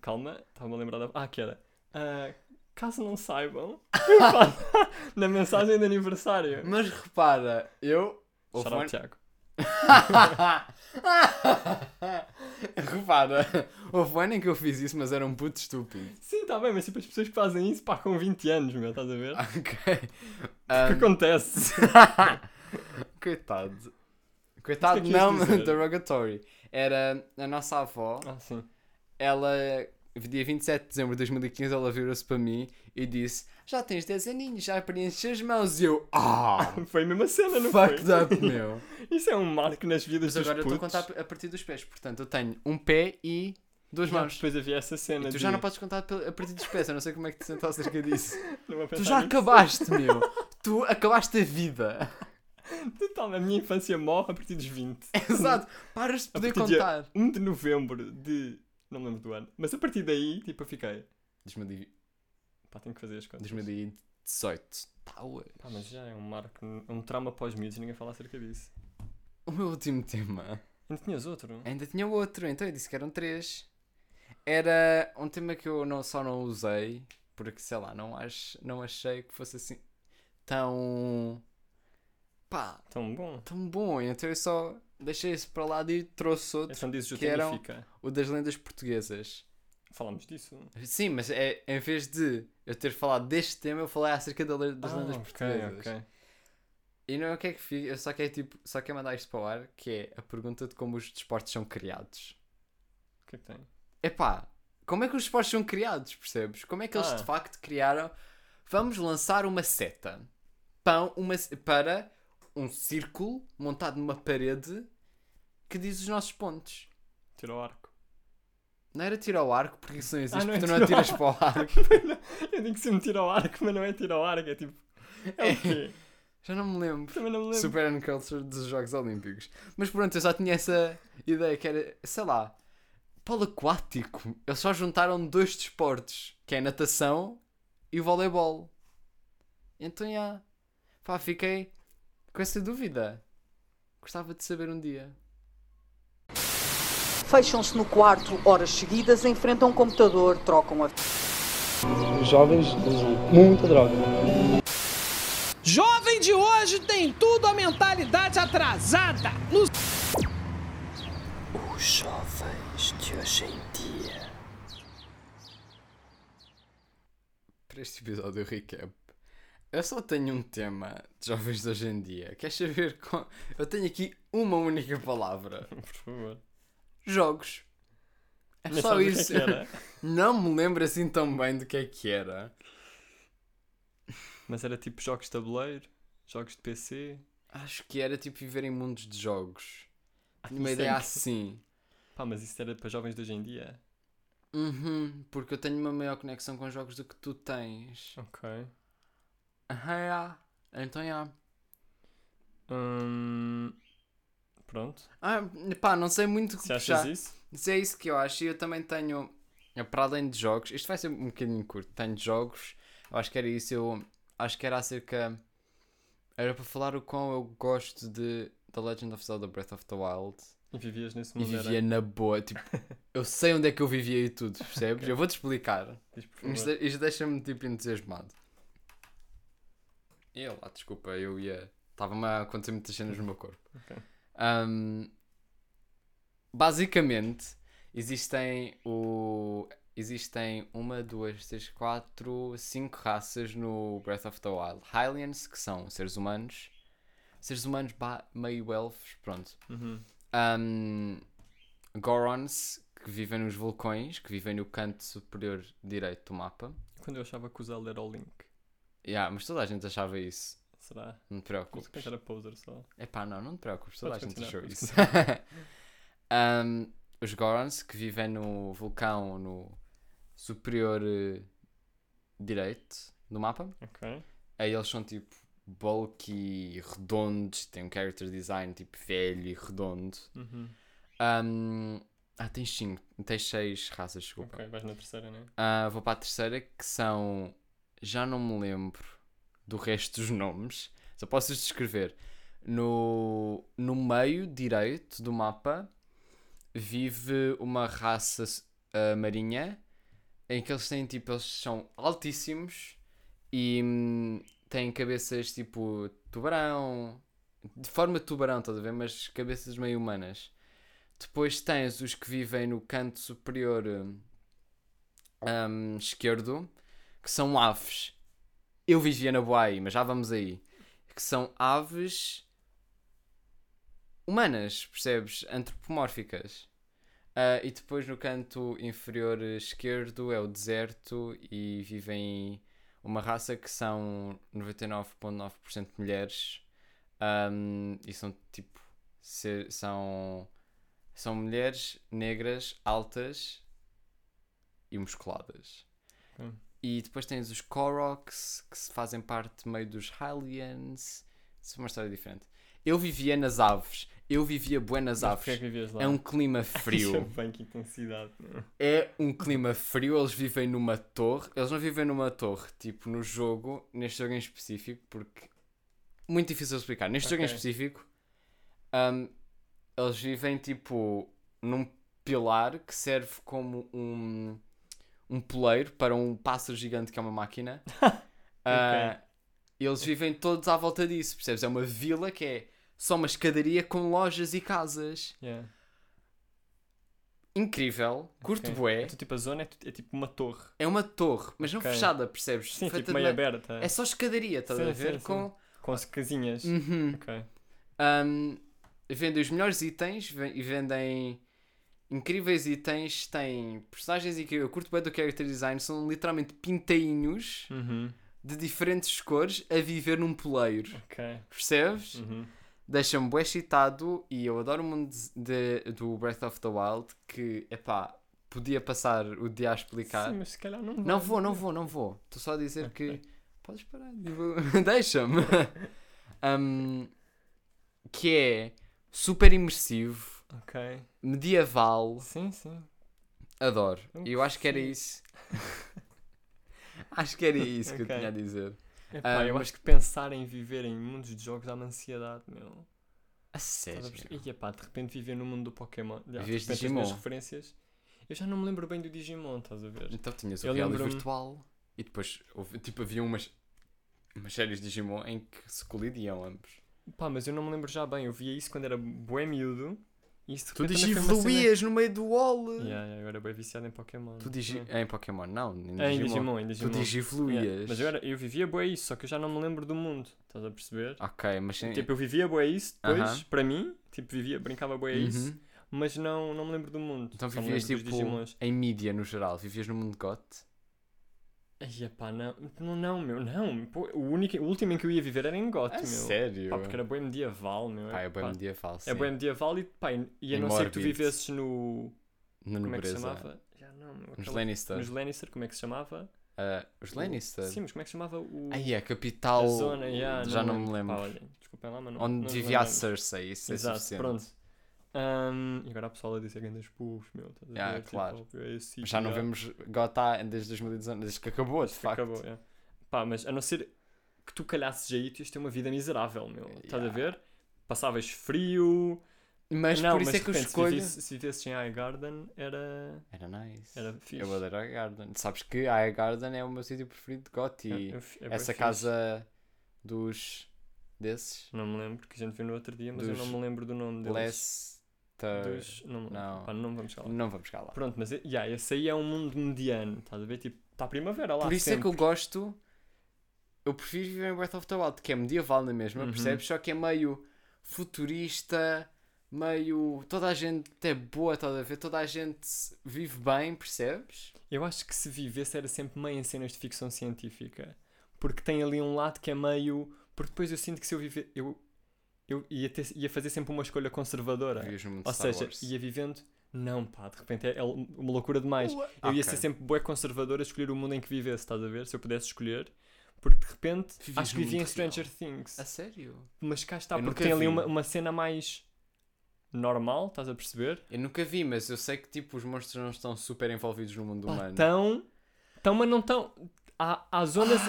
B: Calma, estava-me a lembrar da. Ah, que era. ah, caso não saibam, na mensagem de aniversário.
A: Mas repara, eu...
B: Shout out, Tiago.
A: repara, houve um ano em que eu fiz isso, mas era um puto estúpido.
B: Sim, está bem, mas tipo as pessoas que fazem isso, pá, com 20 anos, meu, estás a ver?
A: Ok.
B: O que acontece?
A: Coitado. Coitado,
B: que é que
A: não, derogatory. Era a nossa avó,
B: Ah, sim.
A: ela, dia 27 de dezembro de 2015, ela virou-se para mim e disse: Já tens 10 aninhos, já preenches as mãos. E eu, ah,
B: Foi a mesma cena, não
A: fucked
B: foi?
A: up, meu.
B: Isso é um marco nas vidas
A: Mas
B: dos
A: agora eu estou a
B: putos.
A: contar a partir dos pés, portanto eu tenho um pé e duas mãos.
B: Depois havia essa cena
A: E tu
B: de...
A: já não podes contar a partir dos pés, eu não sei como é que te sentes acerca disso. Tu já acabaste, meu. Tu acabaste a vida.
B: Total, a minha infância morre a partir dos 20.
A: Exato. Paras de poder contar.
B: 1 de novembro de... Não me lembro do ano. Mas a partir daí, tipo, eu fiquei...
A: 2000
B: Pá, tenho que fazer as contas.
A: 2018. Power.
B: Pá, mas já é um marco, um trauma pós miúdos e ninguém fala acerca disso.
A: O meu último tema.
B: Ainda tinhas outro?
A: Ainda tinha outro, então eu disse que eram três. Era um tema que eu não, só não usei, porque sei lá, não, ach, não achei que fosse assim tão. pá,
B: Tão bom.
A: tão bom. Então eu só deixei isso para lá e trouxe outro,
B: Então dizes o
A: que
B: Tenifica.
A: o das lendas portuguesas.
B: Falámos disso.
A: Sim, mas é, em vez de eu ter falado deste tema, eu falei acerca da das
B: Ah,
A: lendas
B: ok,
A: portuguesas.
B: ok.
A: E não é o que é que fiz, eu só quero, tipo, só quero mandar isto para o ar, que é a pergunta de como os desportos são criados.
B: O que é que tem?
A: Epá, como é que os esportes são criados, percebes? Como é que eles
B: Ah.
A: de facto criaram? Vamos lançar uma seta pão, uma, para um círculo montado numa parede que diz os nossos pontos.
B: Tira o arco.
A: Não era tirar ao arco, porque isso não existe,
B: Ah, não é
A: porque tu não
B: tiro ao
A: atiras para o arco.
B: eu digo sempre tira o arco, mas não é tira o arco, é tipo... É o quê?
A: Já não me lembro.
B: Também não me lembro.
A: Super Unculture dos Jogos Olímpicos. Mas pronto, eu só tinha essa ideia que era, sei lá, polo aquático. Eles só juntaram dois desportos, que é a natação e o voleibol. Então, já. Pá, fiquei com essa dúvida. Gostava de saber um dia.
D: Fecham-se no quarto horas seguidas, enfrentam um computador, trocam a
E: Os jovens usam muita droga.
F: Jovem de hoje tem tudo a mentalidade atrasada. No
C: Os jovens de hoje em dia.
A: Para este episódio recap, eu só tenho um tema de jovens de hoje em dia. Queres saber? Com... Eu tenho aqui uma única palavra:
B: Por favor.
A: Jogos. É
B: Nem
A: só
B: sabes
A: isso.
B: Que é que.
A: Não me lembro assim tão bem do que é que era.
B: Mas era tipo jogos de tabuleiro, jogos de PC.
A: Acho que era tipo viver em mundos de jogos. Tinha uma
B: é
A: ideia assim.
B: Pá, mas isso era para jovens de hoje em dia?
A: Uhum, porque eu tenho uma maior conexão com jogos do que tu tens.
B: Ok.
A: Aham, já. Então já.
B: Hum, Pronto.
A: Ah, pá, não sei muito o que
B: Se achas isso?
A: Mas é isso que eu acho. E eu também tenho, eh, para além de jogos, isto vai ser um bocadinho curto. Tenho jogos, eu acho que era isso. Eu acho que era acerca. Era para falar o quão eu gosto de The Legend of Zelda Breath of the Wild.
B: E vivias nesse
A: E
B: mundo
A: vivia
B: era?
A: na boa. Tipo, eu sei onde é que eu vivia e tudo, percebes? Eu vou-te explicar.
B: Diz.
A: Isto, isto deixa-me tipo entusiasmado. Eu lá, desculpa, eu ia. Estava-me a acontecer muitas cenas no meu corpo.
B: Ok.
A: Ahm, basicamente, existem o. Existem uma, duas, três, quatro, cinco raças no Breath of the Wild. Hylians, que são seres humanos. Seres humanos meio elfos, pronto.
B: Uhum.
A: Um, Gorons, que vivem nos vulcões, que vivem no canto superior direito do mapa.
B: Quando eu achava que o Zelda era o Link.
A: Yeah, mas toda a gente achava isso.
B: Será?
A: Não te preocupes.
B: era poser só.
A: Epá, não, não te preocupes, toda a gente achou isso. Um, os Gorons, que vivem no vulcão no superior eh, direito do mapa.
B: Ok.
A: Aí eles são tipo bulky, redondos, têm um character design tipo velho e redondo.
B: Uhum.
A: Um, Ah, tens 5. Tens 6 raças, desculpa.
B: Ok, vais na terceira, né?
A: Ah, vou para a terceira, que são. Já não me lembro do resto dos nomes. Só posso descrever. No, no meio direito do mapa vive uma raça ah, marinha em que eles têm tipo. Eles são altíssimos e hum, têm cabeças tipo tubarão. De forma de tubarão, estás a ver? Mas cabeças meio humanas. Depois tens os que vivem no canto superior hum, esquerdo, que são aves. Eu vivia na boa aí, mas já vamos aí. Que são aves humanas, percebes? Antropomórficas. Ah, e depois no canto inferior esquerdo é o deserto e vivem uma raça que são 99,9% mulheres. Ahm, e são tipo. ser- são, são mulheres negras, altas e musculadas.
B: Hum.
A: E depois tens os Koroks, que se fazem parte meio dos Hylians. Isso é uma história diferente. Eu vivia nas aves. Eu vivia buenas
B: é
A: aves.
B: lá?
A: É um clima
B: é
A: frio.
B: bem que intensidade. meu.
A: É um clima frio. Eles vivem numa torre. Eles não vivem numa torre, tipo no jogo, neste jogo em específico, porque. Muito difícil de explicar. Neste jogo em específico, hum, eles vivem tipo num pilar que serve como um, um poleiro para um pássaro gigante que é uma máquina. Ah, eles vivem todos à volta disso, percebes? É uma vila que é só uma escadaria com lojas e casas.
B: Yeah.
A: Incrível, curto
B: Ok.
A: bué.
B: Então, tipo, a zona é, é tipo uma torre.
A: É uma torre, mas não
B: Ok.
A: fechada, percebes?
B: Sim,
A: Feita
B: tipo meio aberta.
A: É só escadaria, estás a ver?
B: sim, sim.
A: Com...
B: Com as casinhas.
A: Uhum.
B: Ok.
A: Um, vendem os melhores itens e vendem incríveis itens. Tem personagens incríveis. Eu curto bem do character design. São literalmente pinteinhos
B: Uhum.
A: de diferentes cores a viver num poleiro.
B: Ok.
A: Percebes?
B: Uhum.
A: Deixa-me bem excitado e eu adoro o mundo de, do Breath of the Wild que, epá, podia passar o dia a explicar.
B: Sim, mas se calhar não
A: Não
B: vai.
A: vou, não vou, não vou. Estou só a dizer
B: Ok.
A: que. Podes parar, deixa-me. Um, que é super imersivo,
B: Ok.
A: medieval.
B: Sim, sim.
A: Adoro. E eu acho que era isso. acho que era isso que
B: Ok.
A: eu tinha a dizer.
B: Epá,
A: Ah,
B: eu
A: mas-
B: acho que pensar em viver em mundos de jogos dá-me ansiedade, meu.
A: A sério.
B: E epá, de repente viver no mundo do Pokémon. Já, as
A: Digimon.
B: minhas referências. Eu já não me lembro bem do Digimon, estás a ver?
A: Então tinhas o
B: Eu
A: reality
B: lembro-me-
A: virtual e depois houve, tipo, havia umas, umas séries de Digimon em que se colidiam ambos.
B: Pá, mas eu não me lembro já bem. Eu via isso quando era bué miúdo. Isso
A: Tu
B: cena-
A: digivoluías no meio do wall.
B: Yeah, yeah, eu era bem viciado em Pokémon.
A: Tu digi...
B: Yeah.
A: Em Pokémon, não. Em
B: É, em
A: Digimon.
B: Digimon, em
A: Tu
B: Digimon.
A: digivoluías.
B: Yeah, Mas eu, era, eu vivia bué isso, só que eu já não me lembro do mundo. Estás a perceber?
A: Ok, mas.
B: Tipo, eu vivia bué isso depois,
A: Aham.
B: para mim, tipo, vivia, brincava bué isso,
A: Uhum.
B: mas não, não me lembro do mundo.
A: Então vivias tipo em mídia no geral, vivias no mundo GOT.
B: Ai, epá, não, não, não, meu, não. Pô, o, único, o último em que eu ia viver era em Goth, meu.
A: sério?
B: Pá, porque era bem medieval, meu.
A: Pá, é bem
B: pá,
A: medieval, sim.
B: É bem medieval e, pá, e e a não ser que tu vivesses no...
A: Na
B: Como é que se
A: nobreza.
B: chamava? Já não, meu.
A: Nos Lannister.
B: Nos Lannister, como é que se chamava?
A: Ah, os Lannister?
B: Sim, mas como é que se chamava o...
A: Aí a capital.
B: a zona, yeah,
A: já não, me lembro.
B: Pá, olha, desculpem lá, mas não
A: Onde
B: não
A: vivia a. Cersei, isso
B: Exato,
A: é suficiente.
B: pronto. Ahm, e agora a pessoa a dizer grandes pus, meu. Estás
A: Yeah,
B: ver? Tipo,
A: claro.
B: é esse
A: Mas já não vemos GOT desde 2019, desde que acabou, de
B: que
A: facto.
B: Acabou, yeah. Pá, mas a não ser que tu calhasses aí, tu ias ter uma vida miserável, meu. Estás a
A: Yeah.
B: ver? Passavas frio.
A: Mas
B: não,
A: por isso
B: mas
A: é que eu escolho.
B: Se vivesses, se vivesses em High Garden, era.
A: Era nice.
B: Era fixe.
A: Eu adoro Garden. Sabes que a Garden é o meu sítio preferido de GOT e
B: É- é é
A: essa
B: fixe.
A: casa dos. desses.
B: Não me lembro, que a gente viu no outro dia, mas eu
A: Dos
B: não me lembro do nome deles. Dos... Não.
A: Não.
B: Pá, não vamos chegar lá.
A: Não vamos chegar lá.
B: Pronto, mas yeah, esse aí é um mundo mediano, estás a ver? Tipo, está a primavera lá.
A: Por isso é que eu
B: sempre.
A: gosto. Eu prefiro viver em Breath of the Wild, que é medieval na mesma,
B: Uhum.
A: percebes? Só que é meio futurista, meio. Toda a gente é boa, estás a ver? Toda a gente vive bem, percebes?
B: Eu acho que se vivesse era sempre meio em cenas de ficção científica. Porque tem ali um lado que é meio. Porque depois eu sinto que se eu viver. Eu, eu ia, ter- ia fazer sempre uma escolha conservadora.
A: Vives no mundo
B: Ou seja,
A: Wars.
B: ia vivendo. Não, pá, de repente é, é uma loucura demais. Eu ia
A: Ok.
B: ser sempre bué conservador a escolher o mundo em que vivesse, estás a ver? Se eu pudesse escolher. Porque de repente
A: Vivias
B: acho que vivia em
A: mundo real.
B: Stranger Things.
A: A sério?
B: Mas cá está,
A: Eu
B: porque tem ali
A: vi.
B: uma, uma cena mais. normal, estás a perceber?
A: Eu nunca vi, mas eu sei que tipo os monstros não estão super envolvidos no mundo
B: Pá,
A: humano.
B: tão, tão, mas não tão. Há, há zonas.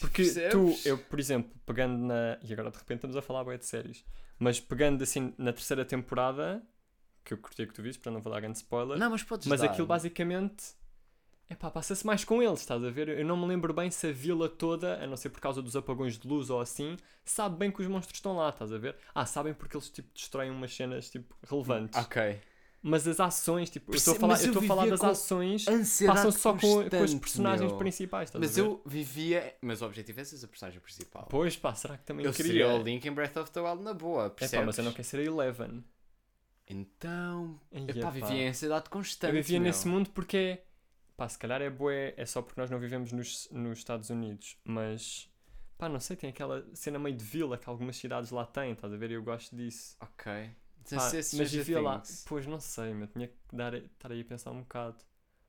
B: porque tu,
A: percebes?
B: eu, por exemplo, pegando na. E agora de repente estamos a falar bué de séries. Mas pegando assim na terceira temporada, que eu curti que tu viste, para não vou dar grande spoiler.
A: Não, mas podes
B: mas
A: dar.
B: aquilo basicamente. Epá, passa-se mais com eles, estás a ver? Eu não me lembro bem se a vila toda, a não ser por causa dos apagões de luz ou assim, sabe bem que os monstros estão lá, estás a ver? Ah, sabem porque eles tipo destroem umas cenas tipo relevantes.
A: Ok.
B: Mas as ações, tipo, eu estou a falar, eu
A: eu
B: a falar das ações passam só com, com os personagens
A: meu.
B: principais, estás
A: Mas
B: a ver?
A: eu vivia. Mas o objetivo é ser a personagem principal.
B: Pois pá, será que também
A: eu
B: queria?
A: seria o Link em Breath of the Wild na boa,
B: É
A: percebes?
B: pá, mas eu não quero ser a Eleven.
A: Então.
B: Ai,
A: Epá,
B: epá.
A: vivia em ansiedade constante.
B: Eu vivia
A: meu.
B: nesse mundo porque é. Pá, se calhar é bué, é só porque nós não vivemos nos, nos Estados Unidos, mas. Pá, não sei, tem aquela cena meio de vila que algumas cidades lá têm, estás a ver? Eu gosto disso.
A: Ok.
B: Pá,
A: ser
B: mas vivia lá. Pois não sei, mas tinha que dar, estar aí a pensar um bocado.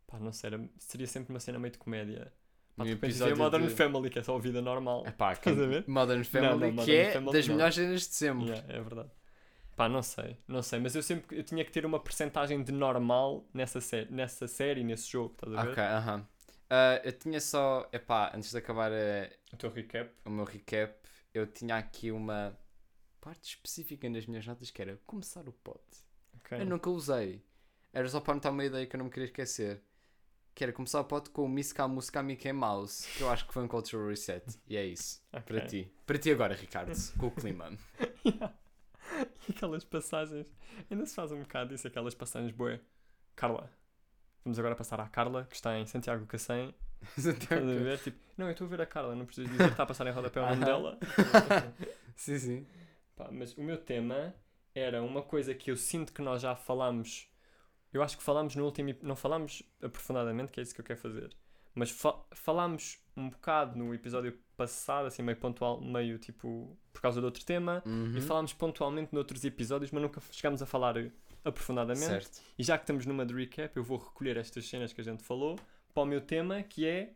B: Pá, não sei, era- seria sempre uma cena meio de comédia. Pá, de repente Modern
A: de-
B: Family, que é só a vida normal.
A: Que
B: Estás a ver?
A: Modern Family,
B: não,
A: que
B: Modern
A: é
B: Family
A: das
B: não.
A: melhores cenas de sempre.
B: Yeah, é verdade. Pá, não sei, não sei, mas eu sempre eu tinha que ter uma percentagem de normal nessa, sé nessa série, nesse jogo, estás a ver?
A: Ok, aham. Ah, eu tinha só. Epá, antes de acabar eh,
B: O teu recap.
A: o meu recap, eu tinha aqui uma parte específica nas minhas notas que era começar o pod.
B: Ok.
A: Eu nunca usei. Era só para anotar uma ideia que eu não me queria esquecer. Que era começar o pod com o Miska Música Mickey Mouse, que eu acho que foi um cultural reset. E é isso.
B: Ok.
A: Para ti. Para ti agora, Ricardo, com o clima.
B: E aquelas passagens, ainda se faz um bocado isso, aquelas passagens boé. Carla. Vamos agora passar à Carla, que está em Santiago Cacém. A ver? Tipo, não, eu estou a ver a Carla, não preciso dizer que está a passar em rodapé o nome
A: Aham.
B: dela.
A: sim, sim.
B: Pá, mas o meu tema era uma coisa que eu sinto que nós já falámos. Eu acho que falámos no último. Não falámos aprofundadamente, que é isso que eu quero fazer. Mas fa falámos um bocado no episódio passado, assim, meio pontual, meio tipo. por causa de outro tema.
A: Uhum.
B: E falámos pontualmente noutros episódios, mas nunca chegámos a falar aprofundadamente.
A: Certo.
B: E já que estamos numa de recap, eu vou recolher estas cenas que a gente falou para o meu tema, que é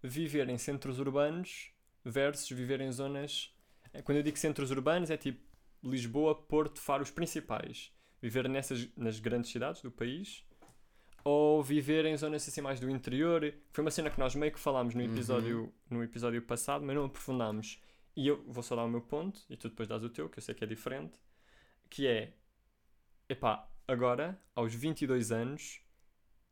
B: viver em centros urbanos versus viver em zonas. Eh, Quando eu digo centros urbanos, é tipo Lisboa, Porto, Faro, os principais. Viver nessas, nas grandes cidades do país ou viver em zonas assim mais do interior. Foi uma cena que nós meio que falámos no
A: Uhum.
B: episódio, no episódio passado, mas não aprofundámos. E eu vou só dar o meu ponto, e tu depois dás o teu, que eu sei que é diferente, que é, epá, agora, aos 22 anos,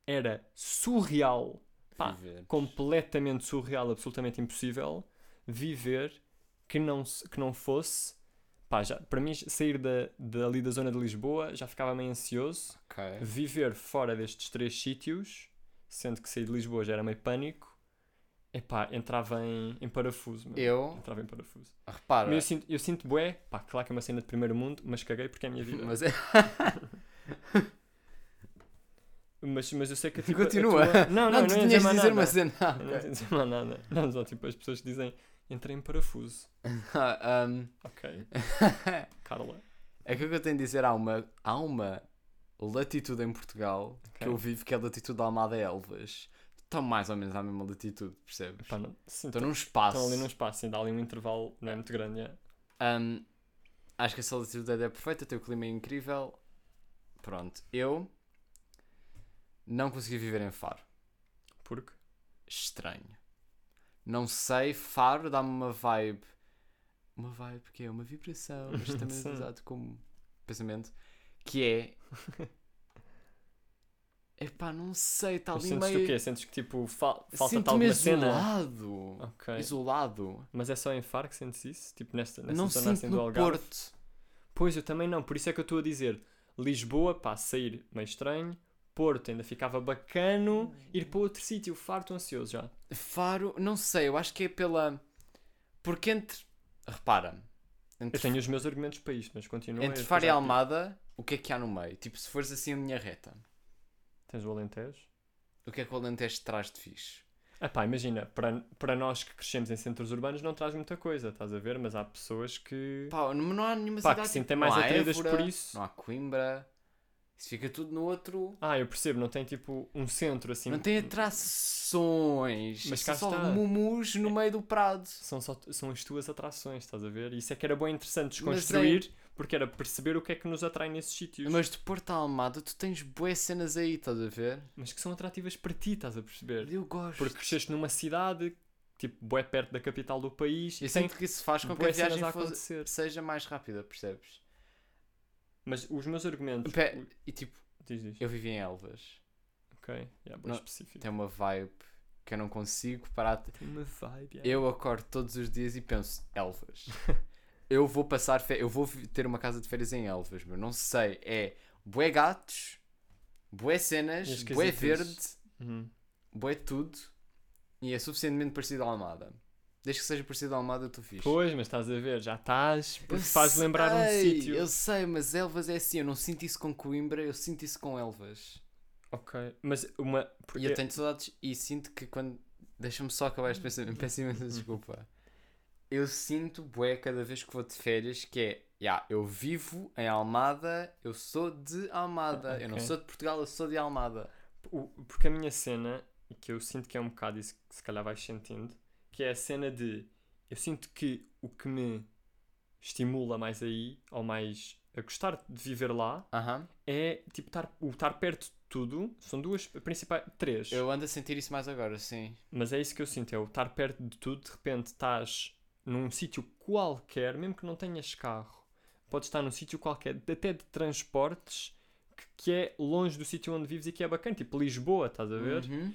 B: era surreal, pá, completamente surreal, absolutamente impossível, viver que não, que não fosse, pá, já, para mim, sair da, dali da zona de Lisboa, já ficava meio ansioso,
A: Ok.
B: viver fora destes três sítios, sendo que sair de Lisboa já era meio pânico, epá, entrava em, em parafuso, meu.
A: Eu,
B: Entrava em parafuso.
A: repara,
B: Mas eu sinto, eu sinto bué, pá, claro que é uma cena de primeiro mundo, mas caguei porque é a minha vida.
A: mas é.
B: Mas, mas eu sei que tipo,
A: Continua.
B: tua- Não, não, não, ia
A: tinhas de dizer
B: nada.
A: uma cena.
B: Eu Não ia dizer mais nada. Não, só tipo as pessoas dizem entrei em parafuso.
A: Um,
B: Ok, Carla.
A: é que o que eu tenho de dizer, há uma, há uma latitude em Portugal que
B: Ok.
A: eu vivo que é a latitude da Almada Elvas. Estão mais ou menos à mesma latitude, percebes?
B: Pá, não, sim, estão
A: num espaço.
B: estão ali num espaço, ainda há ali um intervalo, não é muito grande. é.
A: Um, acho que essa latitude é perfeita, tem o clima é incrível. Pronto, eu não consegui viver em Faro.
B: Porque?
A: Estranho. Não sei, Faro dá-me uma vibe. Uma vibe que é uma vibração, mas também é usado como pensamento. Que é. Epá, não sei, está ali
B: sentes
A: meio.
B: o quê? Sentes que tipo fa falta-te
A: Sinto-me
B: alguma cena?
A: isolado.
B: Ok.
A: Isolado.
B: Mas é só em Faro que sentes isso? Tipo nesta, nessa
A: não
B: zona assim do Algarve?
A: Porto.
B: Pois, eu também não, por isso é que eu estou a dizer Lisboa, pá, sair meio estranho, Porto ainda ficava bacano, ir para outro sítio, Faro, estou ansioso já.
A: Faro, não sei, eu acho que é pela. Porque entre. Repara.
B: Eu
A: Entre,
B: tenho os meus argumentos para isto, mas continua.
A: entre
B: eu
A: Faro e Almada, o que é que há no meio? Tipo, se fores assim em linha reta,
B: Tens o Alentejo?
A: o que é que o Alentejo traz de fixe?
B: Ah pá, imagina, para, para nós que crescemos em centros urbanos não traz muita coisa, estás a ver? Mas há pessoas que...
A: Pá, não, não há nenhuma
B: Pá,
A: cidade.
B: que sim,
A: tipo,
B: mais atraídas por isso.
A: Não há Coimbra. Isso fica tudo no outro.
B: Ah, eu percebo, não tem tipo um centro assim...
A: não tem atrações.
B: Mas cá
A: só
B: está.
A: mumus no meio do prado.
B: São, só, são as tuas atrações, estás a ver? Isso é que era bem interessante desconstruir, porque era perceber o que é que nos atrai nesses sítios.
A: Mas de Porto a Almada, tu tens boas cenas aí, estás a ver?
B: Mas que são atrativas para ti, estás a perceber?
A: Eu gosto.
B: Porque cresceste numa cidade, tipo, bué perto da capital do país.
A: eu
B: e
A: sinto que isso faz com que a viagem fosse- seja mais rápida, percebes?
B: Mas os meus argumentos...
A: Pé- E tipo,
B: Diz, diz.
A: eu vivi em Elvas.
B: Ok, yeah, bem
A: Não,
B: específico.
A: Tem uma vibe que eu não consigo parar. de-
B: Tem uma vibe, yeah.
A: Eu acordo todos os dias e penso, Elvas. eu vou passar férias, eu vou ter uma casa de férias em Elvas, meu. Não sei, é bué gatos, bué cenas,
B: as
A: bué verde,
B: Uhum.
A: bué tudo. E é suficientemente parecido a Almada. Desde que seja parecido a Almada, estou fixe.
B: Pois, mas estás a ver, já estás, porque faz lembrar um sítio.
A: Eu sei, mas Elvas é assim. Eu não sinto isso com Coimbra, eu sinto isso com Elvas.
B: Ok, mas uma...
A: E
B: porque-
A: eu tenho saudades e sinto que quando. Deixa-me só acabar este pensamento. Peço imensa desculpa. Eu sinto, bué, cada vez que vou de férias, que é. Yeah, eu vivo em Almada, eu sou de Almada. Eu não sou de Portugal, eu sou de Almada.
B: O- porque a minha cena, e que eu sinto que é um bocado isso que se calhar vais sentindo, que é a cena de eu sinto que o que me estimula mais aí, ou mais a gostar de viver lá, é tipo estar, o estar perto de tudo. São duas principais, três,
A: Eu ando a sentir isso mais agora, sim.
B: mas é isso que eu sinto: é o estar perto de tudo. De repente estás num sítio qualquer, mesmo que não tenhas carro, podes estar num sítio qualquer, até de transportes. que- Que é longe do sítio onde vives e que é bacana, tipo Lisboa, estás a ver?
A: Uhum.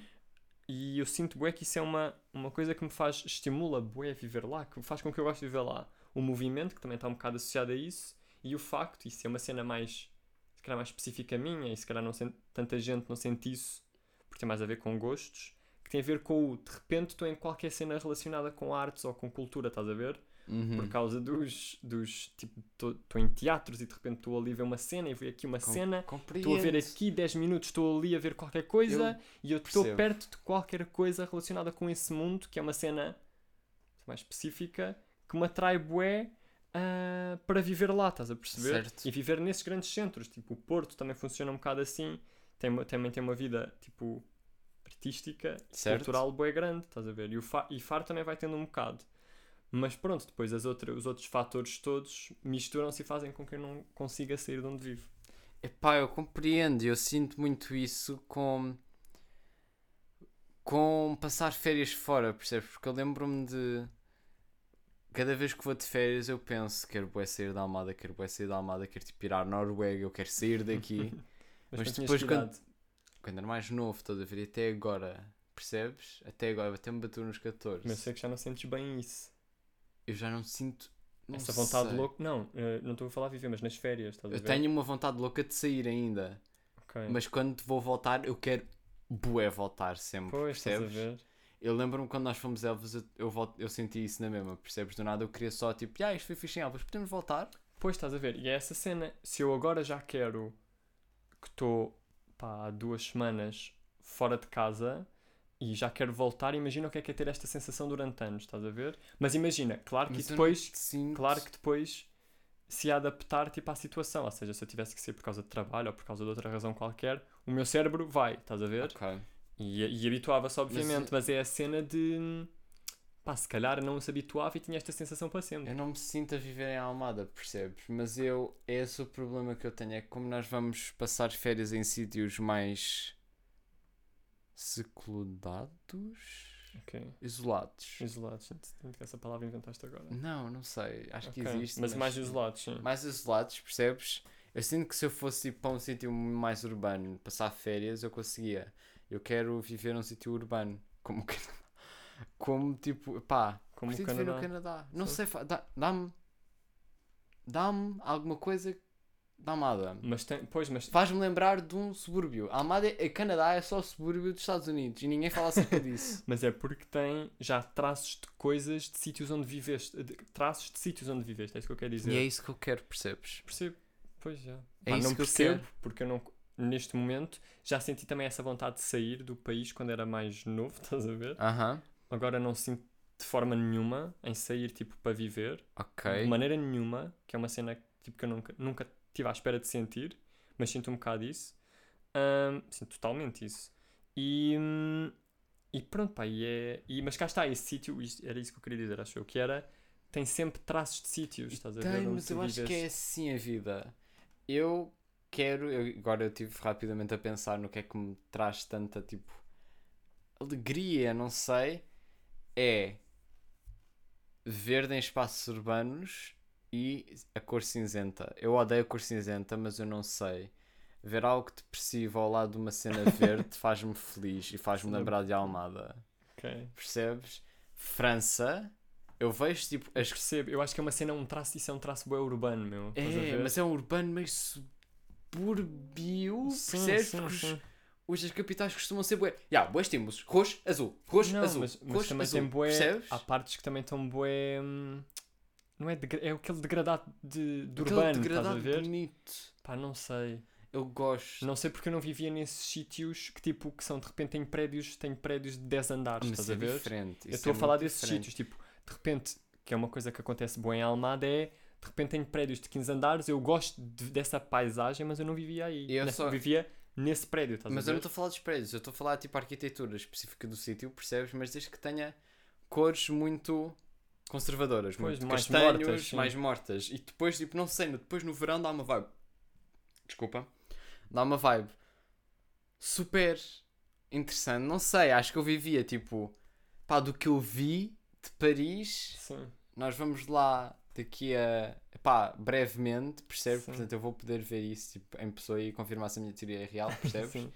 B: E eu sinto bué que isso é uma, uma coisa que me faz, estimula bué a viver lá, que faz com que eu goste de viver lá. O movimento, que também está um bocado associado a isso, e o facto, isso é uma cena mais, se calhar mais específica minha, e se calhar não sente, tanta gente não sente isso, porque tem mais a ver com gostos, que tem a ver com o, de repente estou em qualquer cena relacionada com artes ou com cultura, estás a ver?
A: Uhum.
B: Por causa dos, dos tipo, estou em teatros e de repente estou ali a ver uma cena e vi aqui uma
A: Com-
B: cena. Estou a ver aqui 10 minutos, estou ali a ver qualquer coisa e eu estou perto de qualquer coisa relacionada com esse mundo, que é uma cena mais específica, que me atrai bué ah, para viver lá, estás a perceber?
A: Certo.
B: E viver nesses grandes centros, tipo o Porto também funciona um bocado assim, tem, também tem uma vida tipo artística
A: Certo.
B: cultural bué grande, estás a ver? E, o Fa- e Faro também vai tendo um bocado. Mas pronto, depois as outra, os outros fatores todos misturam-se e fazem com que eu não consiga sair de onde vivo.
A: Epá, eu compreendo, eu sinto muito isso com com passar férias fora, percebes? Porque eu lembro-me de cada vez que vou de férias eu penso, quero bué sair da Almada, quero bué sair da Almada, quero tipo ir à Noruega, eu quero sair daqui. Mas
B: Mas,
A: depois quando-
B: quando...
A: era mais novo, estás a? E até agora, percebes? Até agora, até me bateu nos 14.
B: Mas eu sei que já não sentes bem isso.
A: Eu já não sinto. não
B: Essa vontade
A: sei.
B: louca. Não, eh, não estou a falar viver, mas nas férias, estás a
A: Eu
B: ver?
A: tenho uma vontade louca de sair ainda.
B: Ok.
A: Mas quando vou voltar, eu quero bué voltar sempre.
B: Pois, estás a
A: percebes?
B: ver?
A: Eu lembro-me quando nós fomos Elvas, eu, eu, volto- eu senti isso na mesma, percebes? Do nada eu queria só tipo, ah, isto foi fixe em Elvas, podemos voltar?
B: Pois, estás a ver? E é essa cena. Se eu agora já quero que estou pá, há duas semanas fora de casa e já quero voltar, imagina o que é que é ter esta sensação durante anos, estás a ver? Mas imagina, claro que
A: Mas
B: depois.
A: sinto-
B: Claro que depois se adaptar tipo, à situação. Ou seja, se eu tivesse que ser por causa de trabalho ou por causa de outra razão qualquer, o meu cérebro vai, estás a ver?
A: Ok.
B: E, e habituava-se, obviamente,
A: Mas-
B: mas, é a cena de. Pá, se calhar não se habituava e tinha esta sensação para sempre.
A: Eu não me sinto a viver em Almada, percebes? Mas eu, é esse o problema que eu tenho, é que como nós vamos passar férias em sítios mais secludados,
B: Ok.
A: isolados.
B: Isolados. Que essa palavra inventaste agora.
A: Não, não sei, acho que
B: Ok,
A: existe.
B: Mas, mais isolados, sim.
A: mais isolados, percebes? Eu sinto que se eu fosse ir para um sítio mais urbano, passar férias, eu conseguia. Eu quero viver num sítio urbano, como o Canadá. Como tipo, pá,
B: Como o
A: de viver no
B: Canadá.
A: Canadá. Não
B: Sim.
A: sei, dá-me dá-me alguma coisa da Almada.
B: Mas tem, pois, mas
A: Faz-me lembrar de um subúrbio. Almada, é- Canadá é só o subúrbio dos Estados Unidos e ninguém fala acerca disso.
B: Mas é porque tem já traços de coisas de sítios onde viveste. de- traços de sítios onde viveste, é isso que eu quero dizer.
A: e é isso que eu quero, percebes?
B: Percebo. Pois já.
A: É
B: Pá,
A: isso
B: não
A: que eu
B: percebo, porque eu não. Neste momento já senti também essa vontade de sair do país quando era mais novo, estás a ver?
A: Aham,
B: Agora não sinto de forma nenhuma em sair tipo para viver.
A: ok.
B: De maneira nenhuma, que é uma cena tipo, que eu nunca, nunca tive à espera de sentir, mas sinto um bocado isso. Ahm, sinto totalmente isso. E, e pronto, pá, e é, e, mas cá está, esse sítio, era isso que eu queria dizer, acho eu, que era tem sempre traços de sítios, estás a ver?
A: Tem, mas eu acho que é assim a vida. Eu quero. eu- agora eu estive rapidamente a pensar no que é que me traz tanta tipo. alegria, não sei. É. verde em espaços urbanos e a cor cinzenta. Eu odeio a cor cinzenta, mas eu não sei. Ver algo depressivo ao lado de uma cena verde faz-me feliz e faz-me lembrar de Almada. Percebes? França, eu vejo tipo as
B: Percebo, eu acho que é uma cena, um traço, isso é um traço bem urbano, meu.
A: É, mas é um urbano meio subúrbio, percebes?
B: sim, sim.
A: os, as capitais costumam ser bué. Ya, bué estímulos. Roxo, azul, roxo,
B: Não,
A: azul,
B: mas, mas
A: roxo,
B: também
A: azul.
B: tem bué.
A: Percebes?
B: Há partes que também estão bué. Não é, é aquele degradado de, de
A: Aquele
B: urbano, estás a
A: degradado
B: ver?
A: bonito.
B: Pá, não sei.
A: Eu gosto.
B: Não sei porque eu não vivia nesses sítios que tipo que são de repente tem prédios, tem prédios de 10 andares,
A: mas
B: estás
A: é
B: a ver?
A: diferente.
B: Eu estou
A: é
B: a falar desses
A: diferente.
B: sítios, tipo, de repente, que é uma coisa que acontece bem em Almada, é de repente tem prédios de 15 andares, eu gosto de- dessa paisagem, mas eu não vivia aí.
A: Eu
B: Nessa-
A: só-
B: vivia nesse prédio, estás
A: Mas eu não estou a falar dos prédios, eu estou a falar tipo a arquitetura específica do sítio, percebes? Mas desde que tenha cores muito conservadoras,
B: Pois,
A: muito
B: mais
A: castanhos,
B: mortas, sim.
A: mais mortas. E depois, tipo, não sei, depois no verão dá uma vibe. Desculpa. Dá uma vibe super interessante. Não sei, acho que eu vivia tipo, pá, do que eu vi de Paris.
B: Sim.
A: Nós vamos lá daqui a. pá, brevemente, percebes?
B: Sim.
A: Portanto, eu vou poder ver isso tipo, em pessoa e confirmar se a minha teoria é real, percebes?
B: Sim.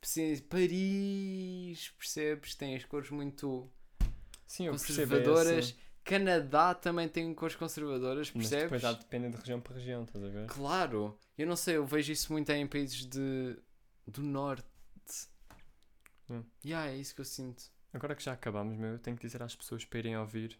A: Tipo assim, Paris, percebes? Tem as cores muito
B: Sim, é
A: conservadoras.
B: assim.
A: Canadá também tem cores conservadoras,
B: Mas
A: percebes?
B: depois já depende de região para região, estás a ver?
A: Claro, eu não sei, eu vejo isso muito em países de, do norte.
B: Hum.
A: Yeah, é isso que eu sinto.
B: Agora que já acabamos, meu, eu tenho que dizer às pessoas para irem ouvir